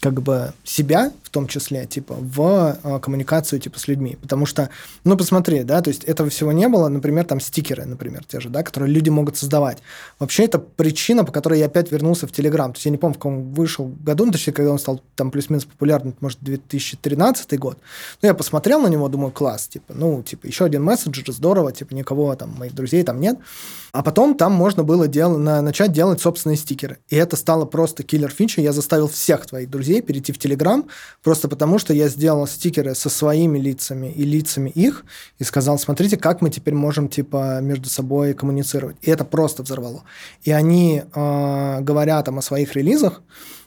как бы себя том числе, типа, в э, коммуникацию, типа, с людьми. Потому что, ну, посмотри, да, то есть этого всего не было, например, там стикеры, например, те же, да, которые люди могут создавать. Вообще это причина, по которой я опять вернулся в Телеграм. То есть я не помню, в каком вышел году, ну, точнее, когда он стал там плюс-минус популярным, может, 2013 год. Но я посмотрел на него, думаю, класс, типа, ну, типа, еще один мессенджер, здорово, типа, никого там, моих друзей там нет. А потом там можно было дел... на... начать делать собственные стикеры. И это стало просто киллер фича. Я заставил всех твоих друзей перейти в Телеграм, просто потому что я сделал стикеры со своими лицами и лицами их, и сказал, смотрите, как мы теперь можем типа между собой коммуницировать. И это просто взорвало. И они, э, говоря там о своих релизах,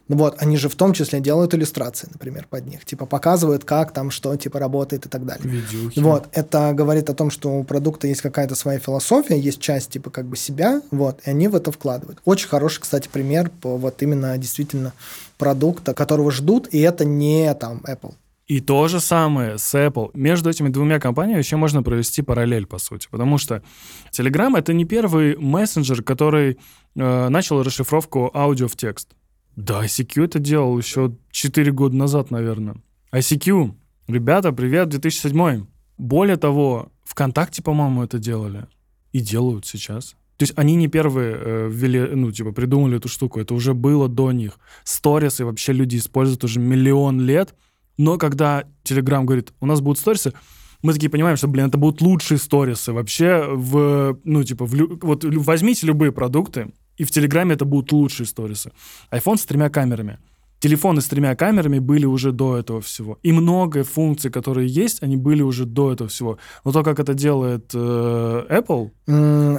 ну вот, они же в том числе делают иллюстрации, например, под них. Типа показывают, как там что типа работает и так далее. Видюхи. Вот, это говорит о том, что у продукта есть какая-то своя философия, есть часть типа как бы себя, вот, и они в это вкладывают. Очень хороший, кстати, пример по вот именно действительно продукта, которого ждут, и это не там Apple. И то же самое с Apple. Между этими двумя компаниями еще можно провести параллель, по сути. Потому что Telegram — это не первый мессенджер, который э, начал расшифровку аудио в текст. Да, ICQ это делал еще 4 года назад, наверное. ICQ. Ребята, привет, 2007. Более того, ВКонтакте, по-моему, это делали. И делают сейчас. То есть они не первые э, ввели, ну, типа, придумали эту штуку. Это уже было до них. Сторисы вообще люди используют уже миллион лет. Но когда Telegram говорит, у нас будут сторисы, мы такие понимаем, что, блин, это будут лучшие сторисы вообще в, ну, типа, в, вот возьмите любые продукты, и в Телеграме это будут лучшие сторисы. iPhone с тремя камерами. Телефоны с тремя камерами были уже до этого всего. И много функций, которые есть, они были уже до этого всего. Но то, как это делает э, Apple...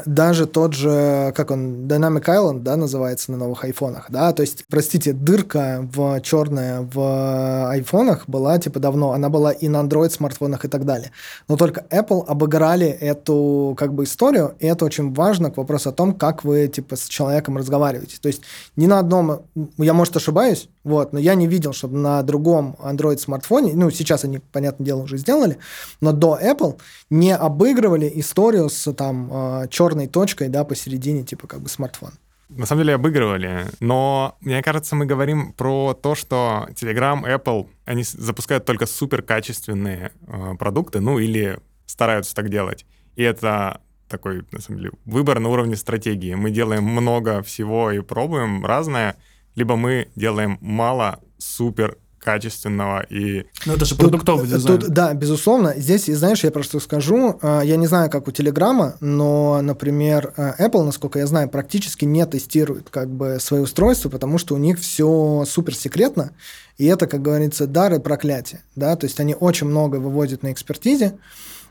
Даже тот же, как он, Dynamic Island, да, называется на новых айфонах, да, то есть, простите, дырка в черная в айфонах была, типа, давно, она была и на Android смартфонах и так далее. Но только Apple обыграли эту, как бы, историю, и это очень важно к вопросу о том, как вы, типа, с человеком разговариваете. То есть, ни на одном, я, может, ошибаюсь, Вот, но я не видел, чтобы на другом Android смартфоне, ну, сейчас они, понятное дело, уже сделали, но до Apple не обыгрывали историю с там а, черной точкой, да, посередине, типа как бы смартфон. На самом деле обыгрывали, но мне кажется, мы говорим про то, что Telegram, Apple, они запускают только супер качественные э, продукты, ну или стараются так делать. И это такой, на самом деле, выбор на уровне стратегии. Мы делаем много всего и пробуем разное, либо мы делаем мало супер качественного и... Ну, это же продуктовый тут, дизайн. Тут, да, безусловно. Здесь, знаешь, я просто скажу, а, я не знаю, как у Телеграма, но, например, а, Apple, насколько я знаю, практически не тестирует как бы свои устройства, потому что у них все супер секретно, и это, как говорится, дар и проклятие, да, то есть они очень много выводят на экспертизе,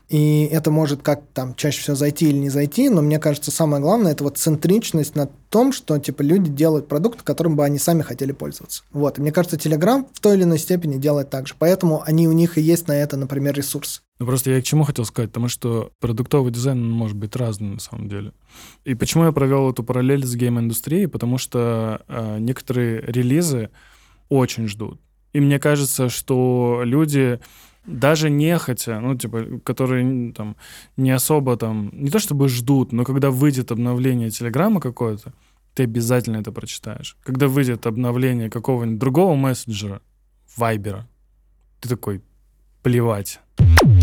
и это может как там чаще всего зайти или не зайти, но мне кажется, самое главное это вот центричность на том, что типа люди делают продукт, которым бы они сами хотели пользоваться. Вот. И мне кажется, Telegram в той или иной степени делает так же. Поэтому они у них и есть на это, например, ресурс. Ну просто я к чему хотел сказать, потому что продуктовый дизайн может быть разным на самом деле. И почему я провел эту параллель с гейм-индустрией? Потому что э, некоторые релизы очень ждут. И мне кажется, что люди даже нехотя, ну, типа, которые там не особо там, не то чтобы ждут, но когда выйдет обновление Телеграма какое-то, ты обязательно это прочитаешь. Когда выйдет обновление какого-нибудь другого мессенджера, Вайбера, ты такой, плевать.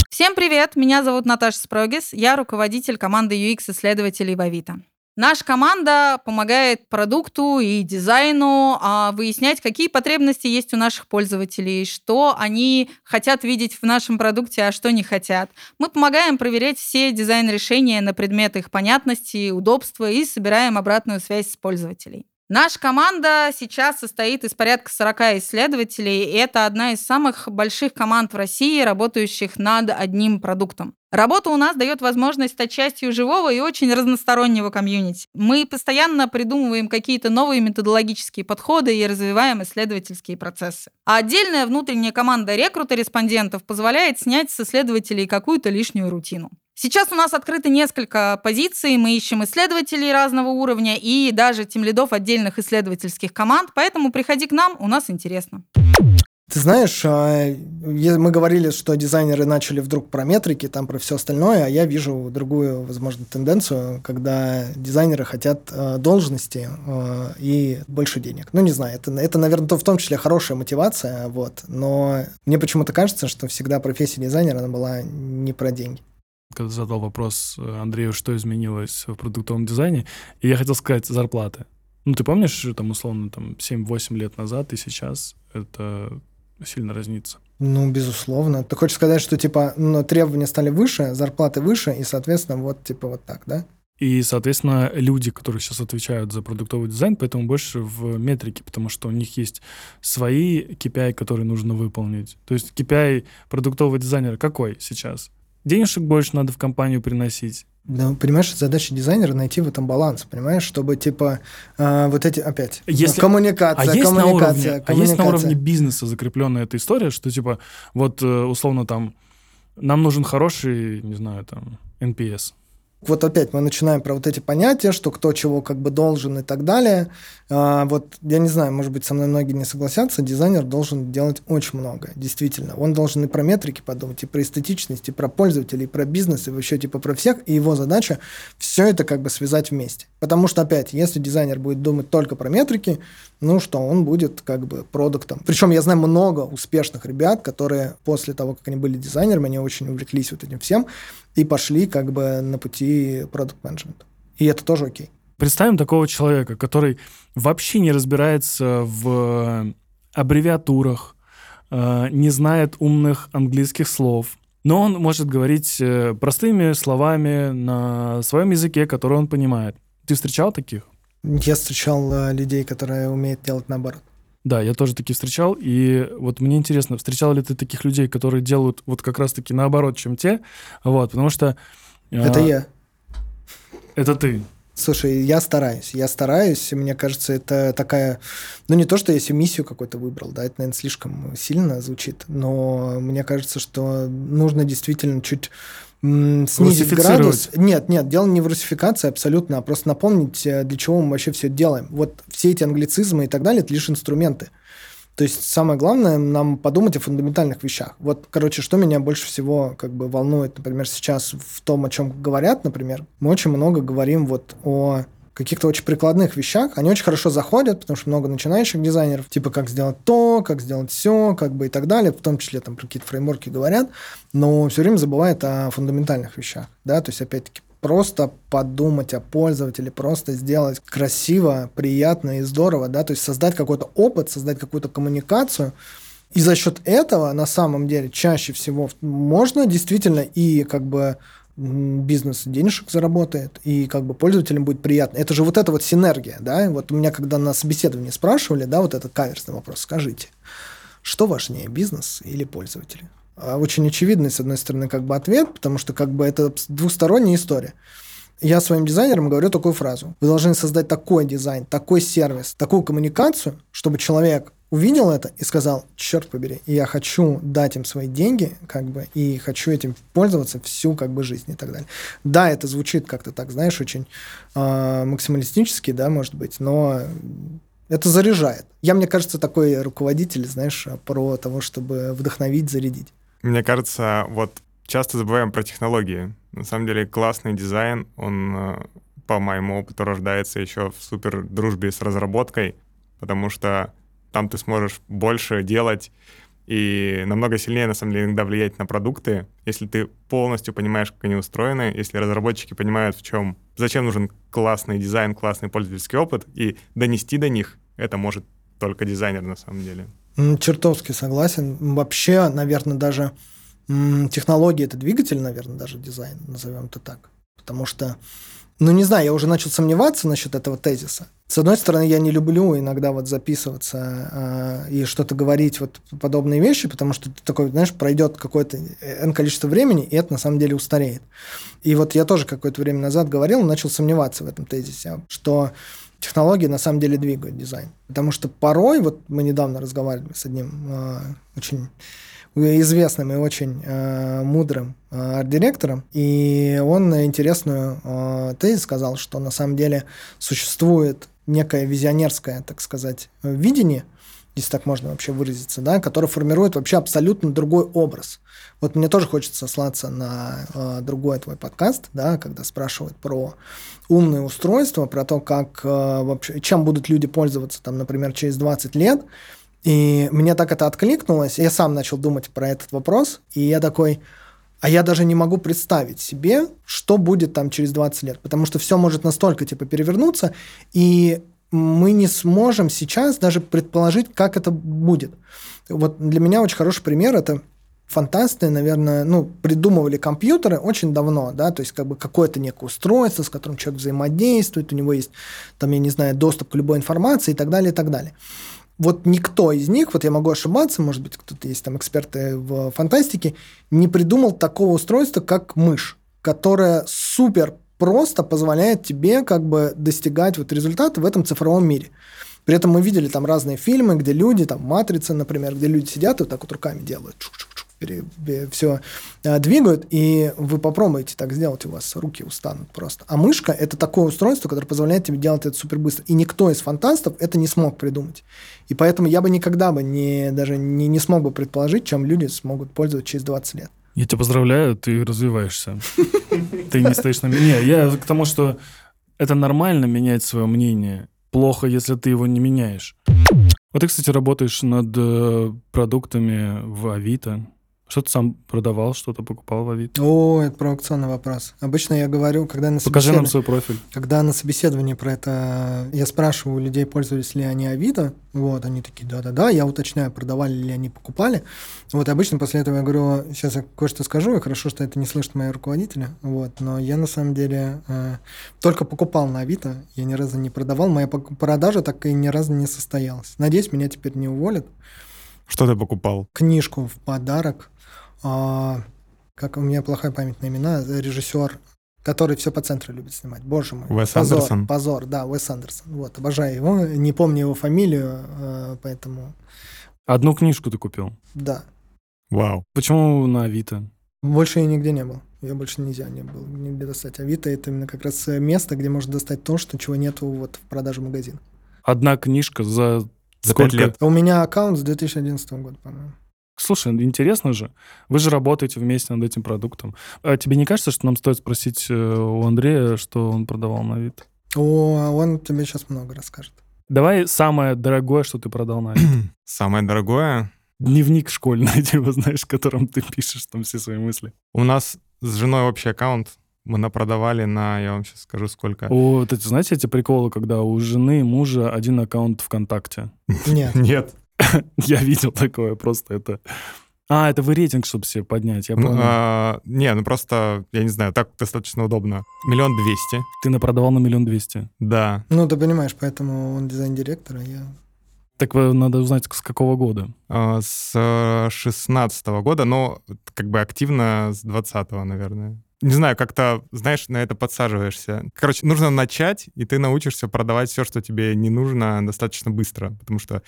Всем привет, меня зовут Наташа Спрогис, я руководитель команды UX-исследователей в Авито. Наша команда помогает продукту и дизайну а, выяснять, какие потребности есть у наших пользователей, что они хотят видеть в нашем продукте, а что не хотят. Мы помогаем проверять все дизайн-решения на предмет их понятности, удобства и собираем обратную связь с пользователей. Наша команда сейчас состоит из порядка 40 исследователей, и это одна из самых больших команд в России, работающих над одним продуктом. Работа у нас дает возможность стать частью живого и очень разностороннего комьюнити. Мы постоянно придумываем какие-то новые методологические подходы и развиваем исследовательские процессы. А отдельная внутренняя команда рекрута респондентов позволяет снять с исследователей какую-то лишнюю рутину. Сейчас у нас открыто несколько позиций, мы ищем исследователей разного уровня и даже тимлидов отдельных исследовательских команд, поэтому приходи к нам, у нас интересно. Ты знаешь, а, мы говорили, что дизайнеры начали вдруг про метрики, там про все остальное, а я вижу другую, возможно, тенденцию, когда дизайнеры хотят а, должности а, и больше денег. Ну, не знаю, это, это, наверное, в том числе хорошая мотивация, вот, но мне почему-то кажется, что всегда профессия дизайнера, она была не про деньги когда задал вопрос Андрею, что изменилось в продуктовом дизайне, и я хотел сказать зарплаты. Ну, ты помнишь, там, условно, там, 7-8 лет назад и сейчас это сильно разнится? Ну, безусловно. Ты хочешь сказать, что, типа, ну, требования стали выше, зарплаты выше, и, соответственно, вот, типа, вот так, да? И, соответственно, люди, которые сейчас отвечают за продуктовый дизайн, поэтому больше в метрике, потому что у них есть свои KPI, которые нужно выполнить. То есть KPI продуктового дизайнера какой сейчас? Денежек больше надо в компанию приносить. Да, понимаешь, задача дизайнера найти в этом баланс, понимаешь, чтобы типа э, вот эти опять Если, коммуникация, а есть коммуникация, на уровне, коммуникация. А есть на уровне бизнеса закрепленная эта история, что типа вот э, условно там нам нужен хороший, не знаю, там NPS вот опять мы начинаем про вот эти понятия, что кто чего как бы должен и так далее. А, вот я не знаю, может быть, со мной многие не согласятся, дизайнер должен делать очень много, действительно. Он должен и про метрики подумать, и про эстетичность, и про пользователей, и про бизнес, и вообще типа про всех, и его задача все это как бы связать вместе. Потому что, опять, если дизайнер будет думать только про метрики, ну что, он будет как бы продуктом. Причем я знаю много успешных ребят, которые после того, как они были дизайнерами, они очень увлеклись вот этим всем, и пошли как бы на пути продукт менеджмента. И это тоже окей. Представим такого человека, который вообще не разбирается в аббревиатурах, э, не знает умных английских слов, но он может говорить э, простыми словами на своем языке, который он понимает. Ты встречал таких? Я встречал э, людей, которые умеют делать наоборот. Да, я тоже такие встречал, и вот мне интересно, встречал ли ты таких людей, которые делают вот как раз-таки наоборот, чем те, вот, потому что... Это а, я. Это ты. Слушай, я стараюсь, я стараюсь, мне кажется, это такая, ну не то, что я себе миссию какую-то выбрал, да, это, наверное, слишком сильно звучит, но мне кажется, что нужно действительно чуть снизить градус. Нет, нет, дело не в русификации абсолютно, а просто напомнить, э, для чего мы вообще все это делаем. Вот все эти англицизмы и так далее, это лишь инструменты. То есть самое главное нам подумать о фундаментальных вещах. Вот, короче, что меня больше всего как бы волнует, например, сейчас в том, о чем говорят, например, мы очень много говорим вот о каких-то очень прикладных вещах, они очень хорошо заходят, потому что много начинающих дизайнеров, типа как сделать то, как сделать все, как бы и так далее, в том числе там про какие-то фреймворки говорят, но все время забывают о фундаментальных вещах, да, то есть опять-таки просто подумать о пользователе, просто сделать красиво, приятно и здорово, да, то есть создать какой-то опыт, создать какую-то коммуникацию, и за счет этого на самом деле чаще всего можно действительно и как бы бизнес денежек заработает, и как бы пользователям будет приятно. Это же вот эта вот синергия, да, вот у меня когда на собеседовании спрашивали, да, вот этот каверсный вопрос, скажите, что важнее, бизнес или пользователи? А очень очевидный, с одной стороны, как бы ответ, потому что как бы это двухсторонняя история. Я своим дизайнерам говорю такую фразу. Вы должны создать такой дизайн, такой сервис, такую коммуникацию, чтобы человек увидел это и сказал, черт побери, я хочу дать им свои деньги, как бы, и хочу этим пользоваться всю, как бы, жизнь и так далее. Да, это звучит как-то так, знаешь, очень э, максималистически, да, может быть, но это заряжает. Я, мне кажется, такой руководитель, знаешь, про того, чтобы вдохновить, зарядить. Мне кажется, вот часто забываем про технологии. На самом деле классный дизайн, он э, по моему опыту рождается еще в супер дружбе с разработкой, потому что там ты сможешь больше делать и намного сильнее, на самом деле, иногда влиять на продукты, если ты полностью понимаешь, как они устроены, если разработчики понимают, в чем, зачем нужен классный дизайн, классный пользовательский опыт, и донести до них это может только дизайнер на самом деле. Чертовски согласен. Вообще, наверное, даже технология – это двигатель, наверное, даже дизайн, назовем это так. Потому что ну, не знаю, я уже начал сомневаться насчет этого тезиса. С одной стороны, я не люблю иногда вот записываться э, и что-то говорить вот подобные вещи, потому что ты такой, знаешь, пройдет какое-то N количество времени, и это на самом деле устареет. И вот я тоже какое-то время назад говорил, начал сомневаться в этом тезисе, что технологии на самом деле двигают дизайн. Потому что порой, вот мы недавно разговаривали с одним э, очень известным и очень э, мудрым э, арт-директором, и он интересную э, тезис сказал, что на самом деле существует некое визионерское, так сказать, видение, если так можно вообще выразиться, да, которое формирует вообще абсолютно другой образ. Вот мне тоже хочется сослаться на э, другой твой подкаст, да, когда спрашивают про умные устройства, про то, как э, вообще, чем будут люди пользоваться, там, например, через 20 лет, и мне так это откликнулось, я сам начал думать про этот вопрос, и я такой, а я даже не могу представить себе, что будет там через 20 лет, потому что все может настолько типа перевернуться, и мы не сможем сейчас даже предположить, как это будет. Вот для меня очень хороший пример это фантасты, наверное, ну, придумывали компьютеры очень давно, да, то есть как бы какое-то некое устройство, с которым человек взаимодействует, у него есть, там, я не знаю, доступ к любой информации и так далее, и так далее вот никто из них, вот я могу ошибаться, может быть, кто-то есть там эксперты в фантастике, не придумал такого устройства, как мышь, которая супер просто позволяет тебе как бы достигать вот результата в этом цифровом мире. При этом мы видели там разные фильмы, где люди, там «Матрица», например, где люди сидят и вот так вот руками делают, чук-чук-чук, все э, двигают, и вы попробуйте так сделать, у вас руки устанут просто. А мышка – это такое устройство, которое позволяет тебе делать это супер быстро. И никто из фантастов это не смог придумать. И поэтому я бы никогда бы не, даже не, не смог бы предположить, чем люди смогут пользоваться через 20 лет. Я тебя поздравляю, ты развиваешься. Ты не стоишь на меня. Я к тому, что это нормально менять свое мнение. Плохо, если ты его не меняешь. Вот ты, кстати, работаешь над э, продуктами в Авито. Что ты сам продавал, что-то покупал в Авито? О, это провокационный вопрос. Обычно я говорю, когда на Покажи нам свой профиль. Когда на собеседовании про это я спрашиваю у людей, пользовались ли они Авито, вот, они такие, да-да-да, я уточняю, продавали ли они, покупали. Вот, обычно после этого я говорю, сейчас я кое-что скажу, и хорошо, что это не слышат мои руководители, вот, но я на самом деле э, только покупал на Авито, я ни разу не продавал, моя продажа так и ни разу не состоялась. Надеюсь, меня теперь не уволят. Что ты покупал? Книжку в подарок как у меня плохая память на имена, режиссер, который все по центру любит снимать. Боже мой. Уэс позор, Андерсон. Позор, да, Уэс Андерсон. Вот, обожаю его. Не помню его фамилию, а, поэтому... Одну книжку ты купил? Да. Вау. Почему на Авито? Больше я нигде не был. Я больше нельзя не был нигде достать. Авито — это именно как раз место, где можно достать то, что чего нету вот в продаже магазин. Одна книжка за За пять Сколько? лет. У меня аккаунт с 2011 года, по-моему. Слушай, ну, интересно же. Вы же работаете вместе над этим продуктом. А тебе не кажется, что нам стоит спросить э, у Андрея, что он продавал на вид? О, он тебе сейчас много расскажет. Давай самое дорогое, что ты продал на вид. Самое дорогое. Дневник школьный, типа, знаешь, в котором ты пишешь там все свои мысли. У нас с женой общий аккаунт. Мы напродавали на, я вам сейчас скажу, сколько. О, вот эти, знаете, эти приколы, когда у жены и мужа один аккаунт ВКонтакте? Нет. Нет. Я видел такое, просто это... А, это вы рейтинг, чтобы себе поднять, я Ну, понял. а, не, ну просто, я не знаю, так достаточно удобно. Миллион двести. Ты напродавал на миллион двести. Да. Ну, ты понимаешь, поэтому он дизайн-директор, а я... Так э, надо узнать, с какого года. А, С шестнадцатого года, но как бы активно с двадцатого, наверное. Не знаю, как-то, знаешь, на это подсаживаешься. Короче, нужно начать, и ты научишься продавать все, что тебе не нужно, достаточно быстро, потому что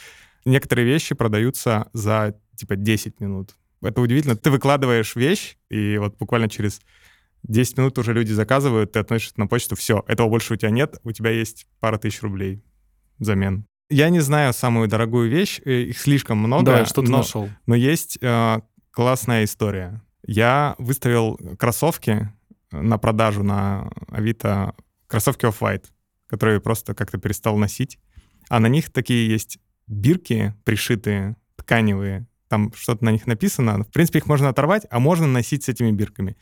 некоторые вещи продаются за, типа, 10 минут. Это удивительно. Ты выкладываешь вещь, и вот буквально через 10 минут уже люди заказывают, ты относишь на почту, все, этого больше у тебя нет, у тебя есть пара тысяч рублей взамен. Я не знаю самую дорогую вещь, э, их слишком много. да, что ты но- нашел? но есть э, классная история. Я выставил кроссовки на продажу на Авито, кроссовки Off-White, которые просто как-то перестал носить. А на них такие есть бирки пришитые, тканевые. Там что-то на них написано. В принципе, их можно оторвать, а можно носить с этими бирками.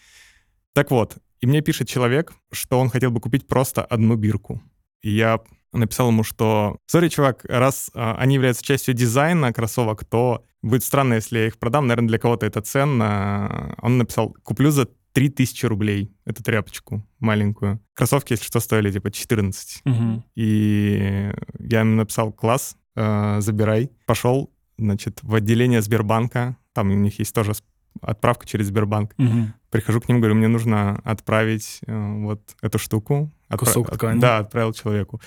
Так вот, и мне пишет человек, что он хотел бы купить просто одну бирку. И я написал ему, что, сори, чувак, раз а, они являются частью дизайна кроссовок, то будет странно, если я их продам. Наверное, для кого-то это ценно. Он написал, куплю за 3000 рублей эту тряпочку маленькую. Кроссовки, если что, стоили типа 14. Мгм. И я ему написал, класс, э, забирай. Пошел, значит, в отделение Сбербанка. Там у них есть тоже отправка через Сбербанк. Мгм. Прихожу к ним, говорю, мне нужно отправить э, вот эту штуку. Отпра- Кусок от- ткани. Да, отправил человеку.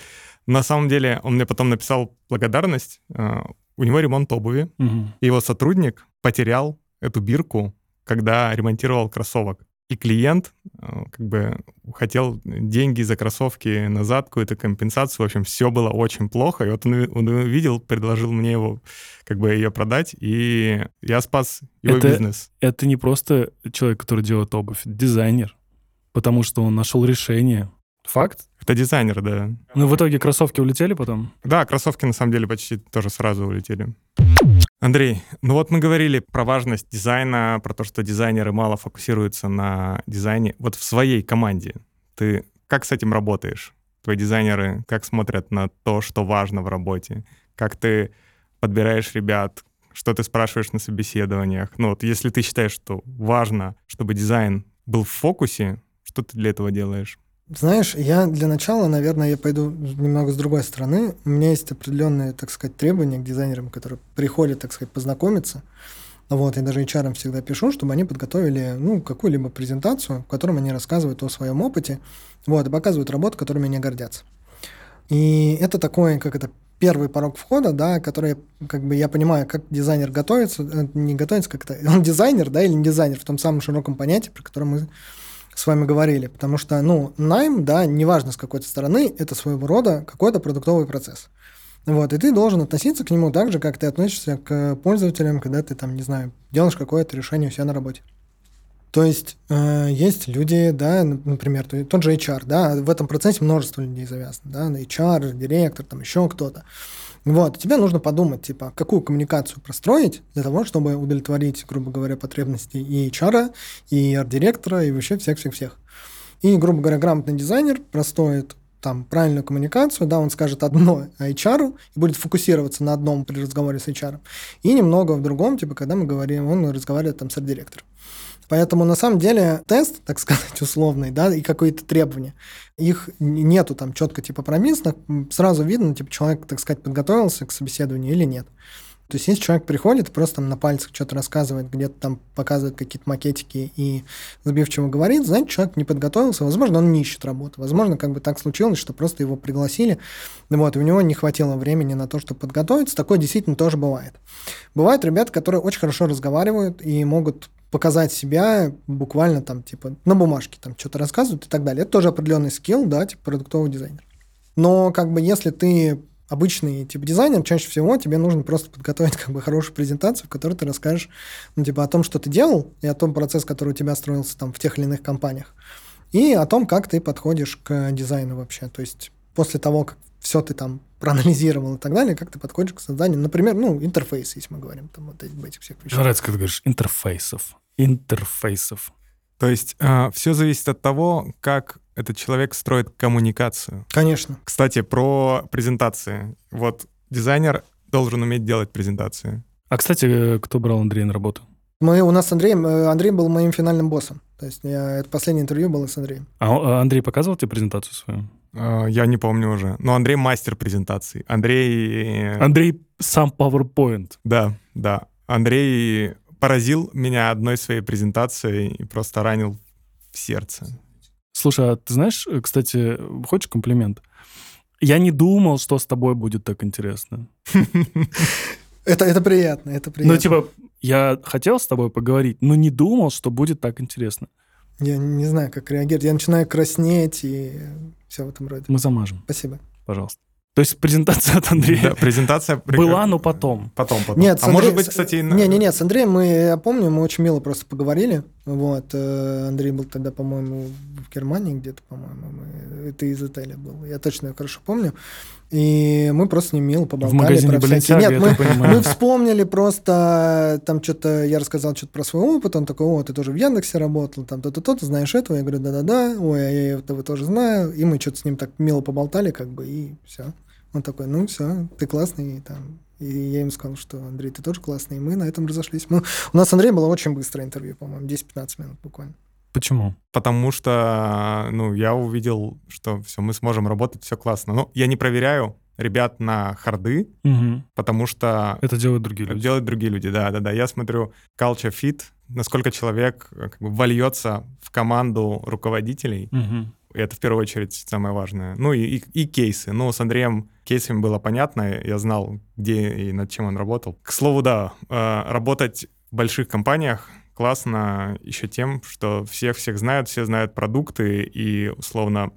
На самом деле он мне потом написал благодарность. Э, у него ремонт обуви. Мгм. И его сотрудник потерял эту бирку, когда ремонтировал кроссовок. И клиент э, как бы хотел деньги за кроссовки назад, какую-то компенсацию. В общем, все было очень плохо. И вот он, он увидел, предложил мне его как бы ее продать, и я спас его Это- бизнес. Это не просто человек, который делает обувь, это дизайнер. Потому что он нашел решение. Факт. Это дизайнер, да. Ну, в итоге кроссовки улетели потом? Да, кроссовки на самом деле почти тоже сразу улетели. Андрей, ну вот мы говорили про важность дизайна, про то, что дизайнеры мало фокусируются на дизайне. Вот в своей команде ты как с этим работаешь? Твои дизайнеры как смотрят на то, что важно в работе? Как ты подбираешь ребят? Что ты спрашиваешь на собеседованиях? Ну вот если ты считаешь, что важно, чтобы дизайн был в фокусе, что ты для этого делаешь? Знаешь, я для начала, наверное, я пойду немного с другой стороны. У меня есть определенные, так сказать, требования к дизайнерам, которые приходят, так сказать, познакомиться. Вот, я даже HR всегда пишу, чтобы они подготовили, ну, какую-либо презентацию, в котором они рассказывают о своем опыте, вот, и показывают работы, которыми они гордятся. И это такой, как это, первый порог входа, да, который, как бы, я понимаю, как дизайнер готовится, э, не готовится, как это, он дизайнер, да, или не дизайнер, в том самом широком понятии, про которое мы с вами говорили, потому что, ну, найм, да, неважно с какой-то стороны, это своего рода какой-то продуктовый процесс. Вот, и ты должен относиться к нему так же, как ты относишься к пользователям, когда ты там, не знаю, делаешь какое-то решение у себя на работе. То есть э, есть люди, да, например, то- тот же HR, да, в этом процессе множество людей завязано, да, HR, директор, там еще кто-то. Вот, тебе нужно подумать, типа, какую коммуникацию простроить для того, чтобы удовлетворить, грубо говоря, потребности и HR, и арт-директора, и вообще всех-всех-всех. И, грубо говоря, грамотный дизайнер простроит там правильную коммуникацию, да, он скажет одно HR и будет фокусироваться на одном при разговоре с HR, и немного в другом, типа, когда мы говорим, он разговаривает там с арт-директором. Поэтому на самом деле тест, так сказать, условный, да, и какие-то требования, их нету там четко типа прописано, м, сразу видно, типа человек, так сказать, подготовился к собеседованию или нет. То есть если человек приходит и просто там на пальцах что-то рассказывает, где-то там показывает какие-то макетики и сбивчиво говорит, значит, человек не подготовился, возможно, он не ищет работу, возможно, как бы так случилось, что просто его пригласили, вот, и у него не хватило времени на то, чтобы подготовиться, такое действительно тоже бывает. Бывают ребята, которые очень хорошо разговаривают и могут показать себя буквально там, типа, на бумажке, там, что-то рассказывают и так далее. Это тоже определенный скилл, да, типа, продуктовый дизайнер. Но, как бы, если ты обычный типа дизайнер, чаще всего тебе нужно просто подготовить как бы хорошую презентацию, в которой ты расскажешь ну, типа, о том, что ты делал, и о том процесс, который у тебя строился там в тех или иных компаниях, и о том, как ты подходишь к дизайну вообще. То есть после того, как все ты там проанализировал и так далее, как ты подходишь к созданию, например, ну, интерфейс, если мы говорим там вот об этих всех вещах. нравится, когда ты говоришь интерфейсов. Интерфейсов. То есть все зависит от того, как этот человек строит коммуникацию. Конечно. Кстати, про презентации. Вот дизайнер должен уметь делать презентации. А, кстати, э, кто брал Андрея на работу? Мы, у нас с Андреем, э, Андрей был моим финальным боссом. То есть я, это последнее интервью было с Андреем. А а Андрей показывал тебе презентацию свою? Э, Я не помню уже. Но Андрей мастер презентаций. Андрей... э, Андрей сам PowerPoint. Да, да. Андрей поразил меня одной своей презентацией и просто ранил в сердце. Слушай, а ты знаешь, э, кстати, хочешь комплимент? Я не думал, что с тобой будет так интересно. Это, это приятно, это приятно. Ну, типа, я хотел с тобой поговорить, но не думал, что будет так интересно. Я не знаю, как реагировать. Я начинаю краснеть и все в этом роде. Мы замажем, Спасибо. пожалуйста. То есть презентация от Андрея Да, презентация... была, но потом. Потом, потом. Нет, а может Андреем- быть, кстати... и на- Не, не, нет, с Андреем мы, я помню, мы очень мило просто поговорили. Вот, э, Андрей был тогда, по-моему, в Германии где-то, по-моему, мы- ты из отеля был. Я точно хорошо помню. И мы просто с ним мило поболтали. магазине про всякие- Нет, мы, мы вспомнили просто, там что-то, я рассказал что-то про свой опыт, он такой, о, ты тоже в Яндексе работал, там то-то, то-то, знаешь этого? Я говорю, да-да-да, ой, а я этого тоже знаю. И мы что-то с ним так мило поболтали, как бы, и все. Он такой, ну все, ты классный, и там. И я ему сказал, что Андрей, ты тоже классный, и мы на этом разошлись. Мы- у нас с Андреем было очень быстрое интервью, по-моему, 10-15 минут буквально. Почему? Потому что, ну, я увидел, что все, мы сможем работать, все классно. Ну, я не проверяю ребят на харды, Мгм. потому что Это делают другие люди. делают другие люди, да, да, да. Я смотрю culture fit, насколько человек э, как бы вольется в команду руководителей. И это в первую очередь самое важное. Ну и, и, и кейсы. Ну, с Андреем кейсами было понятно, я знал, где и над чем он работал. К слову, да, э, работать в больших компаниях классно еще тем, что всех всех знают, все знают продукты, и условно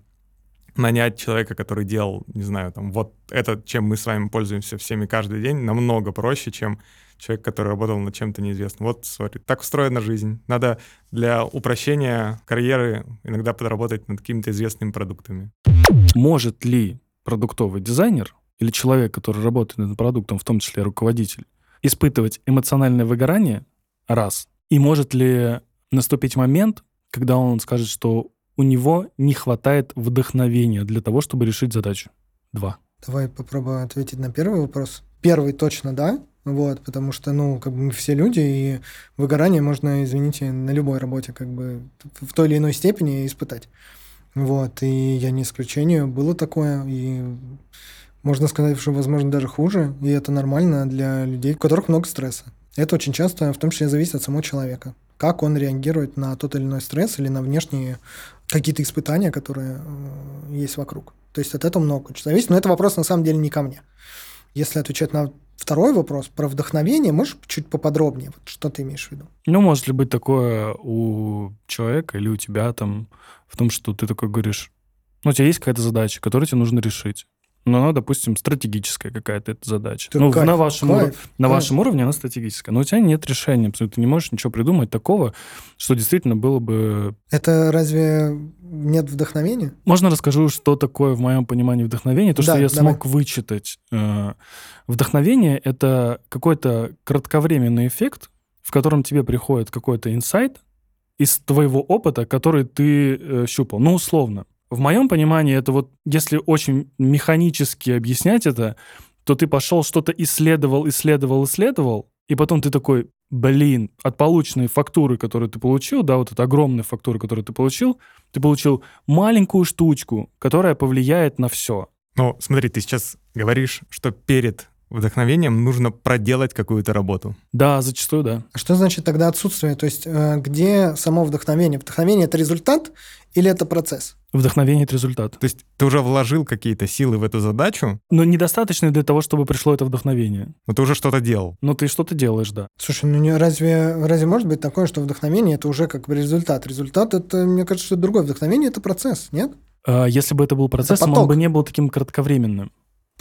нанять человека, который делал, не знаю, там, вот это, чем мы с вами пользуемся всеми каждый день, намного проще, чем человек, который работал над чем-то неизвестным. Вот, сори, так устроена жизнь. Надо для упрощения карьеры иногда подработать над какими-то известными продуктами. Может ли продуктовый дизайнер или человек, который работает над продуктом, в том числе руководитель, испытывать эмоциональное выгорание? Раз. И может ли наступить момент, когда он скажет, что у него не хватает вдохновения для того, чтобы решить задачу? Два. Давай попробую ответить на первый вопрос. Первый точно да, вот, потому что, ну, как бы мы все люди, и выгорание можно, извините, на любой работе как бы в той или иной степени испытать. Вот, и я не исключение, было такое, и можно сказать, что, возможно, даже хуже, и это нормально для людей, у которых много стресса. Это очень часто, в том числе, зависит от самого человека. Как он реагирует на тот или иной стресс или на внешние какие-то испытания, которые э, есть вокруг. То есть от этого много очень зависит. Но это вопрос на самом деле не ко мне. Если отвечать на второй вопрос про вдохновение, можешь чуть поподробнее? Вот что ты имеешь в виду? Ну, может ли быть такое у человека или у тебя там в том, что ты такой говоришь, ну, у тебя есть какая-то задача, которую тебе нужно решить. Но она, допустим, стратегическая какая-то эта задача. Ты ну, кайф, на вашем, кайф, на кайф. вашем уровне она стратегическая. Но у тебя нет решения абсолютно. Ты не можешь ничего придумать такого, что действительно было бы... Это разве нет вдохновения? Можно расскажу, что такое в моем понимании вдохновение? То, что Да, я давай. смог вычитать. Э, Вдохновение — это какой-то кратковременный эффект, в котором тебе приходит какой-то инсайт из твоего опыта, который ты э, щупал. Ну, условно. В моем понимании это вот, если очень механически объяснять это, то ты пошел что-то исследовал, исследовал, исследовал, и потом ты такой, блин, от полученной фактуры, которую ты получил, да, вот этой огромной фактуры, которую ты получил, ты получил маленькую штучку, которая повлияет на все. Ну, смотри, ты сейчас говоришь, что перед вдохновением нужно проделать какую-то работу. Да, зачастую, да. А что значит тогда отсутствие? То есть э, где само вдохновение? Вдохновение – это результат или это процесс? Вдохновение — это результат. То есть ты уже вложил какие-то силы в эту задачу, Но недостаточно для того, чтобы пришло это вдохновение. но ты уже что-то делал. Но ты что-то делаешь, да. Слушай, ну не, разве, разве может быть такое, что вдохновение – это уже как бы результат? Результат – это, мне кажется, что это другое. Вдохновение – это процесс, нет? А Если бы это был процессом, он поток. бы не был таким кратковременным.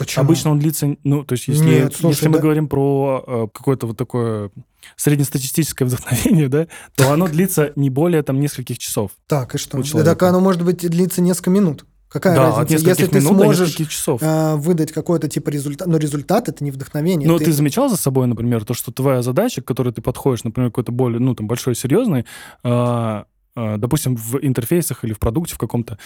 Почему? Обычно он длится, ну, то есть если, Нет, слушай, если мы да- говорим про э, какое-то вот такое среднестатистическое вдохновение, да, то оно длится не более там нескольких часов. Так, и что? Да так оно может быть длиться несколько минут. Какая да, разница? Если ты минут сможешь часов. э, выдать какой-то типа результат, но результат это не вдохновение. Но ты- ты замечал за собой, например, то, что твоя задача, к которой ты подходишь, например, какой-то более, ну, там, большой, серьезный, а, допустим, в интерфейсах или в продукте в каком-то,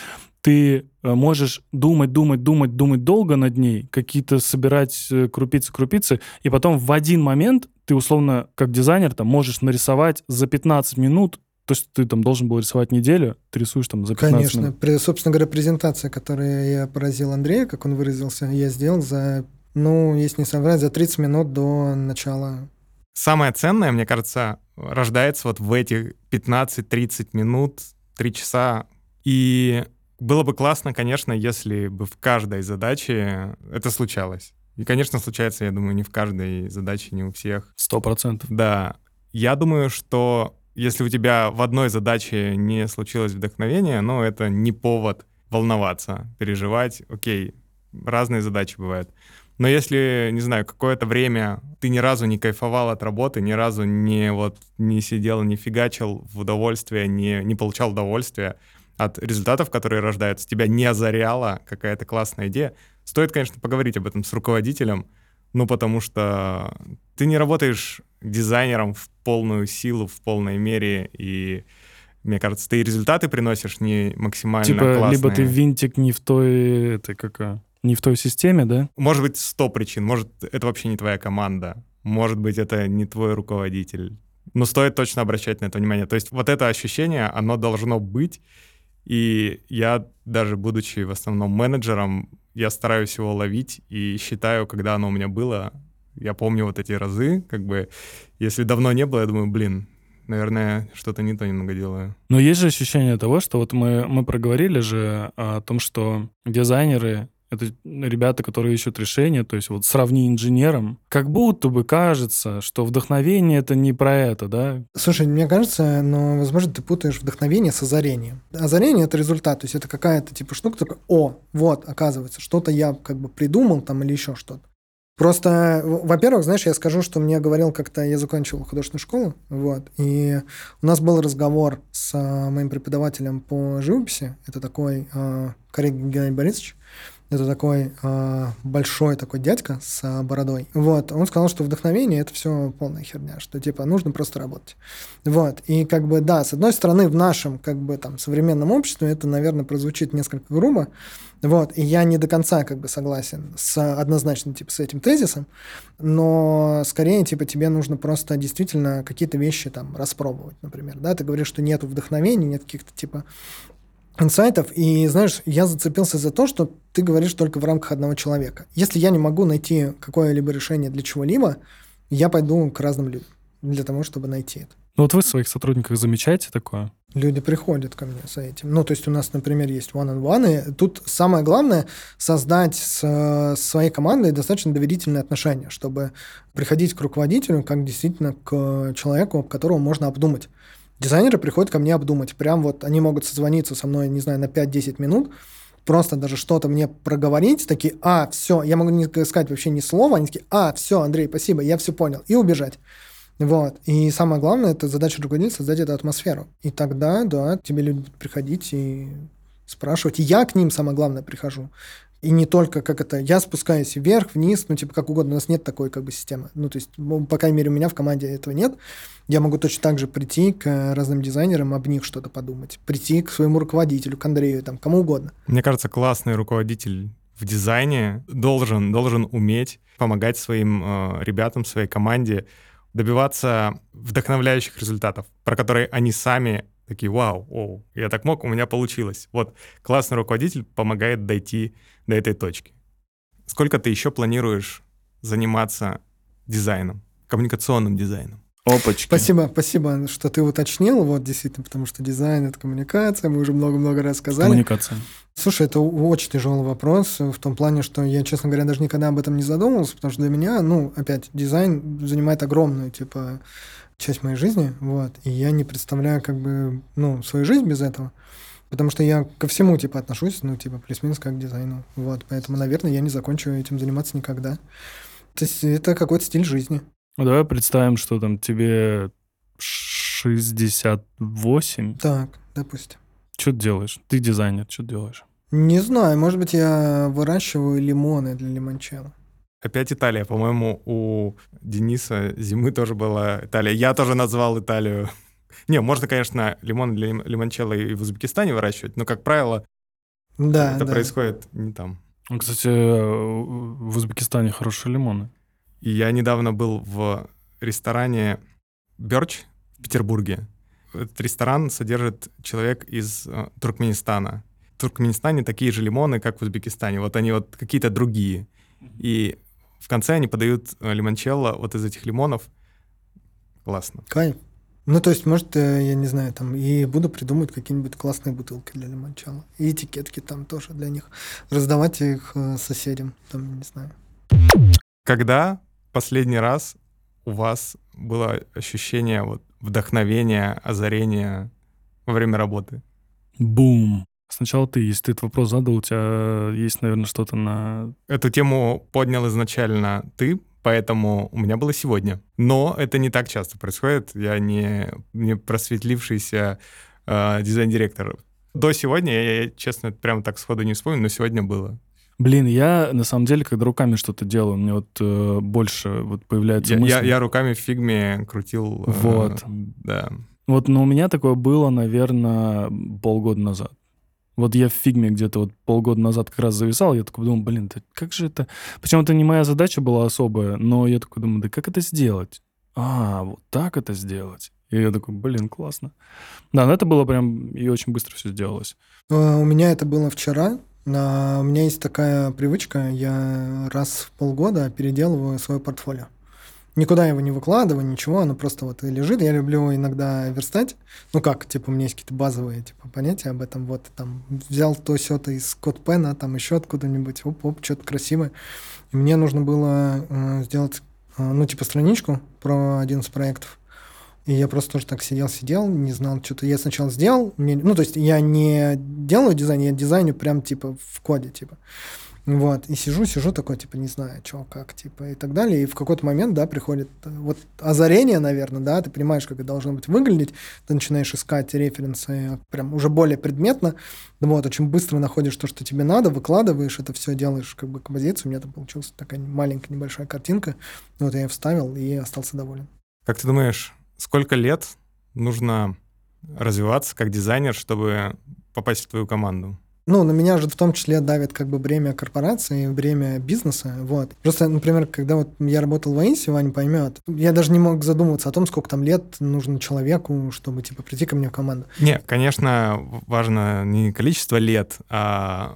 ты а, можешь думать, думать, думать, думать долго над ней, какие-то собирать э, крупицы-крупицы, и потом в один момент ты, условно, как дизайнер, там, можешь нарисовать за 15 минут, то есть ты там должен был рисовать неделю, ты рисуешь там за 15 Конечно. минут. При- собственно говоря, презентация, которую я поразил Андрея, как он выразился, я сделал за, ну, если не соврать, за 30 минут до начала. Самое ценное, мне кажется, рождается вот в эти 15-30 минут, 3 часа. И было бы классно, конечно, если бы в каждой задаче это случалось. И, конечно, случается, я думаю, не в каждой задаче, не у всех. Сто процентов. Да. Я думаю, что если у тебя в одной задаче не случилось вдохновение, ну, это не повод волноваться, переживать. Окей, разные задачи бывают. Но если, не знаю, какое-то время ты ни разу не кайфовал от работы, ни разу не вот не сидел, не фигачил в удовольствие, не, не получал удовольствия от результатов, которые рождаются, тебя не озаряла какая-то классная идея, стоит, конечно, поговорить об этом с руководителем, ну, потому что ты не работаешь дизайнером в полную силу, в полной мере, и мне кажется, ты и результаты приносишь не максимально Типа, классные. либо ты винтик не в той, это какая, не в той системе, да? Может быть, сто причин. Может, это вообще не твоя команда. Может быть, это не твой руководитель. Но стоит точно обращать на это внимание. То есть вот это ощущение, оно должно быть. И я, даже будучи в основном менеджером, я стараюсь его ловить и считаю, когда оно у меня было. Я помню вот эти разы, как бы, если давно не было, я думаю, блин, наверное, что-то не то немного делаю. Но есть же ощущение того, что вот мы, мы проговорили же о том, что дизайнеры — это ребята, которые ищут решения, то есть вот сравни инженером. Как будто бы кажется, что вдохновение — это не про это, да? Слушай, мне кажется, но, возможно, ты путаешь вдохновение с озарением. Озарение — это результат, то есть это какая-то типа штука, такая, о, вот, оказывается, что-то я как бы придумал там или еще что-то. Просто, во-первых, знаешь, я скажу, что мне говорил как-то, я закончил художественную школу, вот, и у нас был разговор с а, моим преподавателем по живописи, это такой а, Коррегин Геннадий Борисович, это такой а, большой такой дядька с а, бородой. Вот, он сказал, что вдохновение это все полная херня, что типа нужно просто работать. Вот, и как бы да, с одной стороны в нашем как бы там современном обществе это, наверное, прозвучит несколько грубо, вот, и я не до конца как бы согласен с однозначно типа с этим тезисом, но скорее типа тебе нужно просто действительно какие-то вещи там распробовать, например, да, ты говоришь, что нет вдохновения, нет каких-то типа инсайтов, и знаешь, я зацепился за то, что ты говоришь только в рамках одного человека. Если я не могу найти какое-либо решение для чего-либо, я пойду к разным людям для того, чтобы найти это. Ну вот вы в своих сотрудниках замечаете такое? Люди приходят ко мне с этим. Ну, то есть у нас, например, есть one-on-one, и тут самое главное создать с, своей командой достаточно доверительные отношения, чтобы приходить к руководителю как действительно к человеку, которого можно обдумать. Дизайнеры приходят ко мне обдумать. Прям вот они могут созвониться со мной, не знаю, на 5-10 минут, просто даже что-то мне проговорить, такие, а, все, я могу не сказать вообще ни слова, они такие, а, все, Андрей, спасибо, я все понял, и убежать. Вот. И самое главное, это задача руководителя создать эту атмосферу. И тогда, да, тебе люди будут приходить и спрашивать. И я к ним, самое главное, прихожу. И не только как это, я спускаюсь вверх, вниз, ну, типа, как угодно, у нас нет такой, как бы, системы. Ну, то есть, по крайней мере, у меня в команде этого нет. Я могу точно так же прийти к разным дизайнерам, об них что-то подумать. Прийти к своему руководителю, к Андрею, там, кому угодно. Мне кажется, классный руководитель в дизайне должен, должен уметь помогать своим э, ребятам, своей команде добиваться вдохновляющих результатов, про которые они сами такие, вау, о, я так мог, у меня получилось. Вот классный руководитель помогает дойти до этой точки. Сколько ты еще планируешь заниматься дизайном, коммуникационным дизайном? Опачки. Спасибо, спасибо, что ты уточнил, вот, действительно, потому что дизайн — это коммуникация, мы уже много-много раз сказали. Коммуникация. Слушай, это очень тяжелый вопрос в том плане, что я, честно говоря, даже никогда об этом не задумывался, потому что для меня, ну, опять, дизайн занимает огромную, типа, часть моей жизни, вот, и я не представляю, как бы, ну, свою жизнь без этого. Потому что я ко всему, типа, отношусь, ну, типа, плюс-минус как к дизайну. Вот, поэтому, наверное, я не закончу этим заниматься никогда. То есть это какой-то стиль жизни. Ну, давай представим, что там тебе 68. Так, допустим. Что ты делаешь? Ты дизайнер, что делаешь? Не знаю, может быть, я выращиваю лимоны для лимончелло. Опять Италия. По-моему, у Дениса зимы тоже была Италия. Я тоже назвал Италию. Не, можно, конечно, лимон для лимончелло и в Узбекистане выращивать, но, как правило, Да, это да. происходит не там. Ну, Кстати, в Узбекистане хорошие лимоны. И я недавно был в ресторане Берч в Петербурге. Этот ресторан содержит человек из э, Туркменистана. В Туркменистане такие же лимоны, как в Узбекистане. Вот они вот какие-то другие. И в конце они подают э, лимончелло вот из этих лимонов. Классно. Кайф. Ну, то есть, может, э, я не знаю, там, и буду придумывать какие-нибудь классные бутылки для лимончелло. И этикетки там тоже для них. Раздавать их э, соседям, там, не знаю. Когда последний раз у вас было ощущение вот вдохновения, озарения во время работы? Бум. Сначала ты, если ты этот вопрос задал, у тебя есть, наверное, что-то на... Эту тему поднял изначально ты, поэтому у меня было сегодня. Но это не так часто происходит. Я не, не просветлившийся э, дизайн-директор. До сегодня, я, я, честно, прямо так сходу не вспомню, но сегодня было. Блин, я на самом деле, когда руками что-то делаю, мне вот э, больше вот появляется Я, мысль. я, я руками в фигме крутил. э, Вот. да. Вот, но у меня такое было, наверное, полгода назад. Вот я в фигме где-то вот полгода назад как раз зависал, я такой думал, блин, да как же это... Причем это не моя задача была особая, но я такой думаю, да как это сделать? А, вот так это сделать. И я такой, блин, классно. Да, но это было прям, и очень быстро все сделалось. Э, У меня это было вчера. А, У меня есть такая привычка, я раз в полгода переделываю свое портфолио. Никуда его не выкладываю, ничего, оно просто вот лежит. Я люблю иногда верстать. Ну как, типа, у меня есть какие-то базовые типа, понятия об этом. Вот, там, взял то все то из Котпена, там еще откуда-нибудь, оп-оп, что-то красивое. И мне нужно было э, сделать, э, ну, типа, страничку про один из проектов. И я просто тоже так сидел-сидел, не знал, что-то. Я сначала сделал, мне, ну, то есть я не делаю дизайн, я дизайню прям, типа, в коде, типа. Вот, и сижу, сижу такой, типа, не знаю, что, как, типа, и так далее. И в какой-то момент, да, приходит э, вот озарение, наверное, да, ты понимаешь, как это должно быть выглядеть, ты начинаешь искать референсы прям уже более предметно, вот, очень быстро находишь то, что тебе надо, выкладываешь это все, делаешь как бы композицию, у меня там получилась такая маленькая небольшая картинка, вот я ее вставил и остался доволен. Как ты думаешь, сколько лет нужно развиваться как дизайнер, чтобы попасть в твою команду? Ну, на меня же в том числе давит как бы бремя корпорации, бремя бизнеса, вот. Просто, например, когда вот я работал в Аисе, Ваня поймет, я даже не мог задумываться о том, сколько там лет нужно человеку, чтобы, типа, прийти ко мне в команду. Не, конечно, важно не количество лет, а,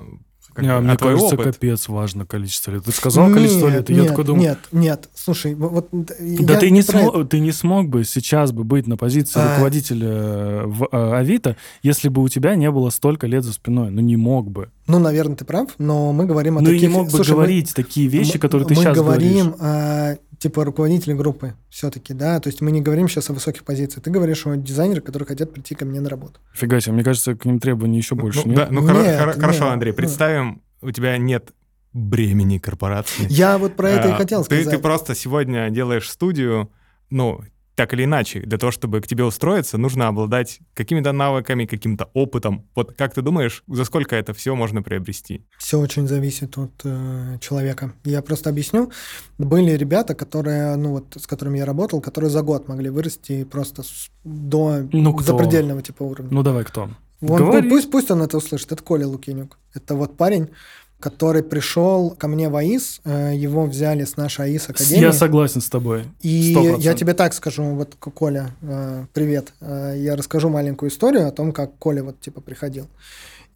как мне а твой кажется, опыт. капец важно количество лет. Ты сказал количество Нет, лет, и я нет, такой думаю, Нет, нет, слушай, вот... Да я ты не, про смог, ты не смог бы сейчас бы быть на позиции А. руководителя в э, Авито, если бы у тебя не было столько лет за спиной. Ну, не мог бы. Ну, наверное, ты прав, но мы говорим о ну, и таких... не мог бы Слушай, мы- говорить такие вещи, мы- которые ты мы сейчас говорим говоришь. о, типа, руководителе группы все-таки, да, то есть мы не говорим сейчас о высоких позициях. Ты говоришь о дизайнерах, которые хотят прийти ко мне на работу. Фига себе, мне кажется, к ним требований еще больше ну, нет. да, ну хоро- Нет, хоро- хорошо, нет, Андрей, ну. представим, у тебя нет бремени корпорации. Я вот про это и А, хотел ты, сказать. ты просто сегодня делаешь студию, ну, так или иначе, для того, чтобы к тебе устроиться, нужно обладать какими-то навыками, каким-то опытом. Вот как ты думаешь, за сколько это все можно приобрести? Все очень зависит от э, человека. Я просто объясню. Были ребята, которые, ну вот, с которыми я работал, которые за год могли вырасти просто с- до Ну, кто? запредельного типа уровня. Ну, давай, кто? Говори. пу- пусть, пусть он это услышит. Это Коля Лукинюк. Это вот парень, который пришел ко мне в АИС, э, его взяли с нашей АИС Академии. Я согласен с тобой. И 100%. я тебе так скажу, вот Коля, э, привет. Э, Я расскажу маленькую историю о том, как Коля вот типа приходил.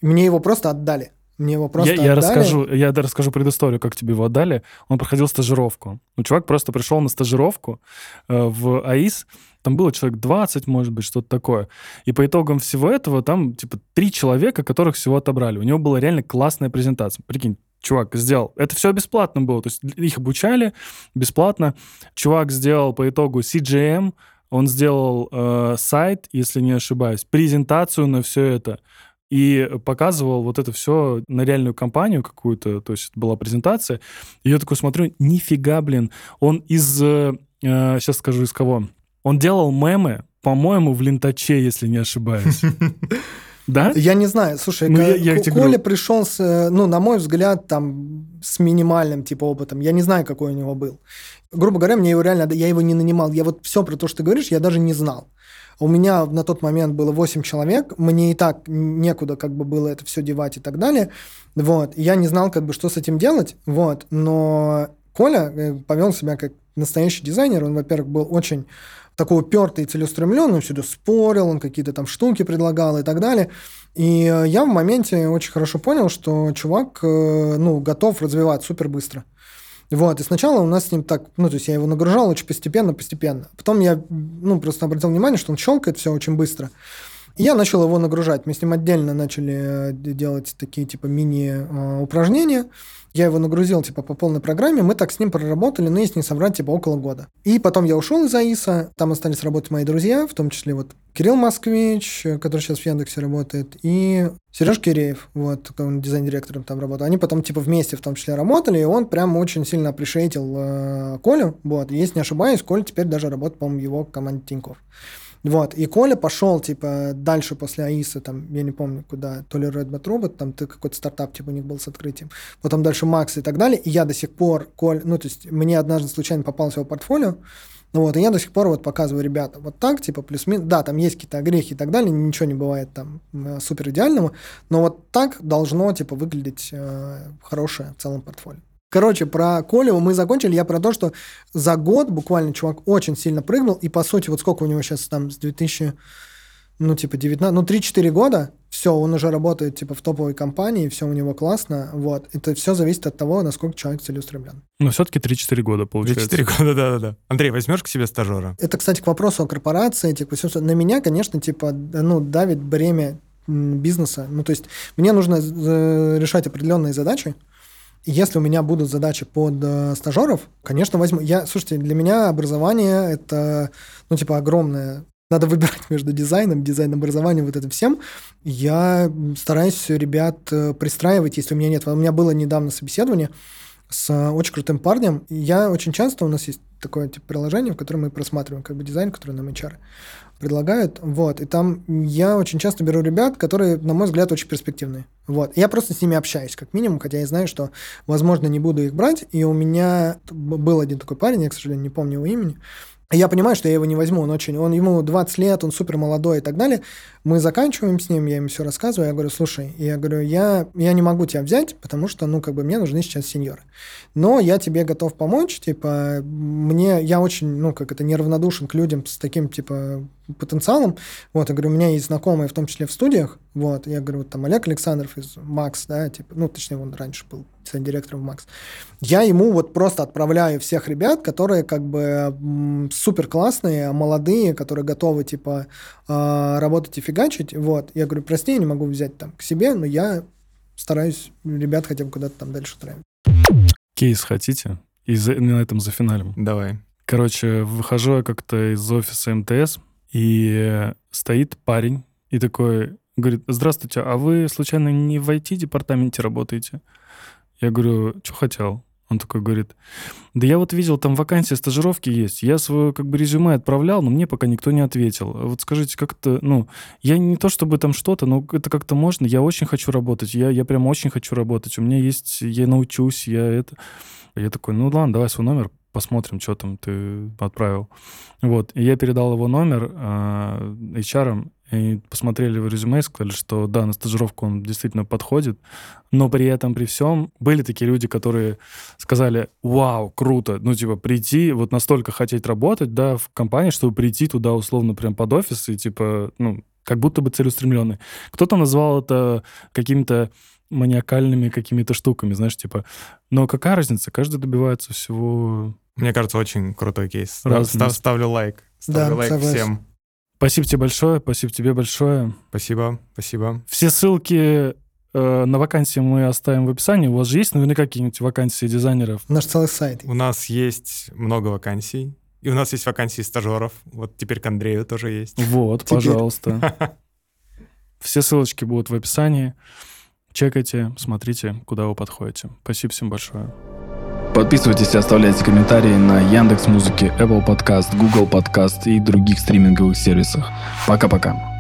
Мне его просто отдали. Мне его просто я, я отдали. расскажу, я расскажу предысторию, как тебе его отдали. Он проходил стажировку. Ну, чувак просто пришел на стажировку э, в АИС. Там было человек 20, может быть, что-то такое. И по итогам всего этого там, типа, три человека, которых всего отобрали. У него была реально классная презентация. Прикинь, чувак сделал. Это все бесплатно было. То есть их обучали бесплатно. Чувак сделал по итогу CGM, он сделал э, сайт, если не ошибаюсь, презентацию на все это. и показывал вот это все на реальную компанию какую-то, то есть была презентация. И я такой смотрю, нифига, блин, он из, э, сейчас скажу из кого, он делал мемы, по-моему, в лентаче, если не ошибаюсь. Да? Я не знаю. Слушай, Ну, я- я Коля пришел, с, э, ну, на мой взгляд, там, с минимальным, типа, опытом. Я не знаю, какой у него был. Грубо говоря, мне его реально, я его не нанимал. Я вот все про то, что ты говоришь, я даже не знал. У меня на тот момент было 8 человек, мне и так некуда как бы было это все девать и так далее. Вот. Я не знал, как бы, что с этим делать. Вот. Но Коля э, повел себя как настоящий дизайнер. Он, во-первых, был очень такой упертый и целеустремленный, он всюду спорил, он какие-то там штуки предлагал и так далее. И э, я в моменте очень хорошо понял, что чувак, э, ну, готов развивать супер быстро. Вот, и сначала у нас с ним так, ну, то есть я его нагружал очень постепенно, постепенно. Потом я, ну, просто обратил внимание, что он щелкает все очень быстро. И я начал его нагружать. Мы с ним отдельно начали э, делать такие, типа, мини-упражнения. Я его нагрузил, типа, по полной программе. Мы так с ним проработали, ну, если не соврать, типа, около года. И потом я ушел из АИСа. Там остались работать мои друзья, в том числе вот Кирилл Москвич, который сейчас в Яндексе работает, и Сереж Киреев, вот, он дизайн-директором там работал. Они потом, типа, вместе в том числе работали, и он прям очень сильно апрешейтил э, Колю, вот. И Если не ошибаюсь, Коля теперь даже работает, по-моему, его команде Тинькофф. Вот, и Коля пошел, типа, дальше после АИСа, там, я не помню, куда, то ли Red Bat Robot, там ты какой-то стартап, типа, у них был с открытием, потом дальше Макс и так далее, и я до сих пор, Коль, ну, то есть, мне однажды случайно попалось его портфолио, ну вот, и я до сих пор вот показываю, ребята, вот так, типа, плюс-минус, да, там есть какие-то огрехи и так далее, ничего не бывает там супер идеального, но вот так должно, типа, выглядеть э, хорошее в целом портфолио. Короче, про Колю мы закончили. Я про то, что за год буквально чувак очень сильно прыгнул. И, по сути, вот сколько у него сейчас там с 2000, ну, типа, 19, ну, 3-4 года, все, он уже работает, типа, в топовой компании, все у него классно, вот. Это все зависит от того, насколько человек целеустремлен. Но все-таки 3-4 года получается. 4 года, да-да-да. Андрей, возьмешь к себе стажера? Это, кстати, к вопросу о корпорации, типа, что- на меня, конечно, типа, ну, давит бремя бизнеса. Ну, то есть мне нужно э, решать определенные задачи. Если у меня будут задачи под э, стажеров, конечно, возьму. Я, слушайте, для меня образование это, ну, типа, огромное. Надо выбирать между дизайном, дизайном образованием, вот этим всем. Я стараюсь ребят э, пристраивать, если у меня нет. У меня было недавно собеседование с э, очень крутым парнем. Я очень часто, у нас есть такое типа приложение, в котором мы просматриваем как бы дизайн, который нам HR предлагают. Вот. И там я очень часто беру ребят, которые, на мой взгляд, очень перспективные. Вот. Я просто с ними общаюсь, как минимум, хотя я знаю, что, возможно, не буду их брать. И у меня был один такой парень, я, к сожалению, не помню его имени. Я понимаю, что я его не возьму, он очень, он ему 20 лет, он супер молодой и так далее. Мы заканчиваем с ним, я ему все рассказываю, я говорю, слушай, я говорю, я, я не могу тебя взять, потому что, ну, как бы мне нужны сейчас сеньоры. Но я тебе готов помочь, типа, мне, я очень, ну, как это, неравнодушен к людям с таким, типа, потенциалом. Вот, я говорю, у меня есть знакомые, в том числе в студиях, вот, я говорю, вот там Олег Александров из Макс, да, типа, ну, точнее, он раньше был директором Макс. Я ему вот просто отправляю всех ребят, которые как бы супер классные, молодые, которые готовы, типа, а, работать и фигачить, вот. Я говорю, прости, я не могу взять там к себе, но я стараюсь ребят хотя бы куда-то там дальше устраивать. Кейс хотите? И за- на этом за финалем. Давай. Короче, выхожу я как-то из офиса МТС, и стоит парень и такой говорит, здравствуйте, а вы случайно не в IT-департаменте работаете? Я говорю, что хотел? Он такой говорит, да я вот видел, там вакансия стажировки есть. Я свое как бы резюме отправлял, но мне пока никто не ответил. Вот скажите, как это, ну, я не то чтобы там что-то, но это как-то можно. Я очень хочу работать, я, я прям очень хочу работать. У меня есть, я научусь, я это... Я такой, ну ладно, давай свой номер, посмотрим, что там ты отправил. Вот, и я передал его номер э, HR, и посмотрели его резюме и сказали, что да, на стажировку он действительно подходит, но при этом, при всем, были такие люди, которые сказали, вау, круто, ну, типа, прийти, вот настолько хотеть работать, да, в компании, чтобы прийти туда, условно, прям под офис и, типа, ну, как будто бы целеустремленный. Кто-то назвал это какими-то маниакальными какими-то штуками, знаешь, типа, но какая разница, каждый добивается всего... Мне кажется, очень крутой кейс. Разность. Став- ставлю лайк. Ставлю Да, лайк согласен. всем. Спасибо тебе большое, спасибо тебе большое. Спасибо, спасибо. Все ссылки э, на вакансии мы оставим в описании. У вас же есть наверняка какие-нибудь вакансии дизайнеров? Наш целый сайт. У нас есть много вакансий. И у нас есть вакансии стажеров. Вот теперь к Андрею тоже есть. Вот, Теперь. пожалуйста. Все ссылочки будут в описании. Чекайте, смотрите, куда вы подходите. Спасибо всем большое. Подписывайтесь и оставляйте комментарии на Яндекс Музыке, Apple Podcast, Google Podcast и других стриминговых сервисах. Пока-пока.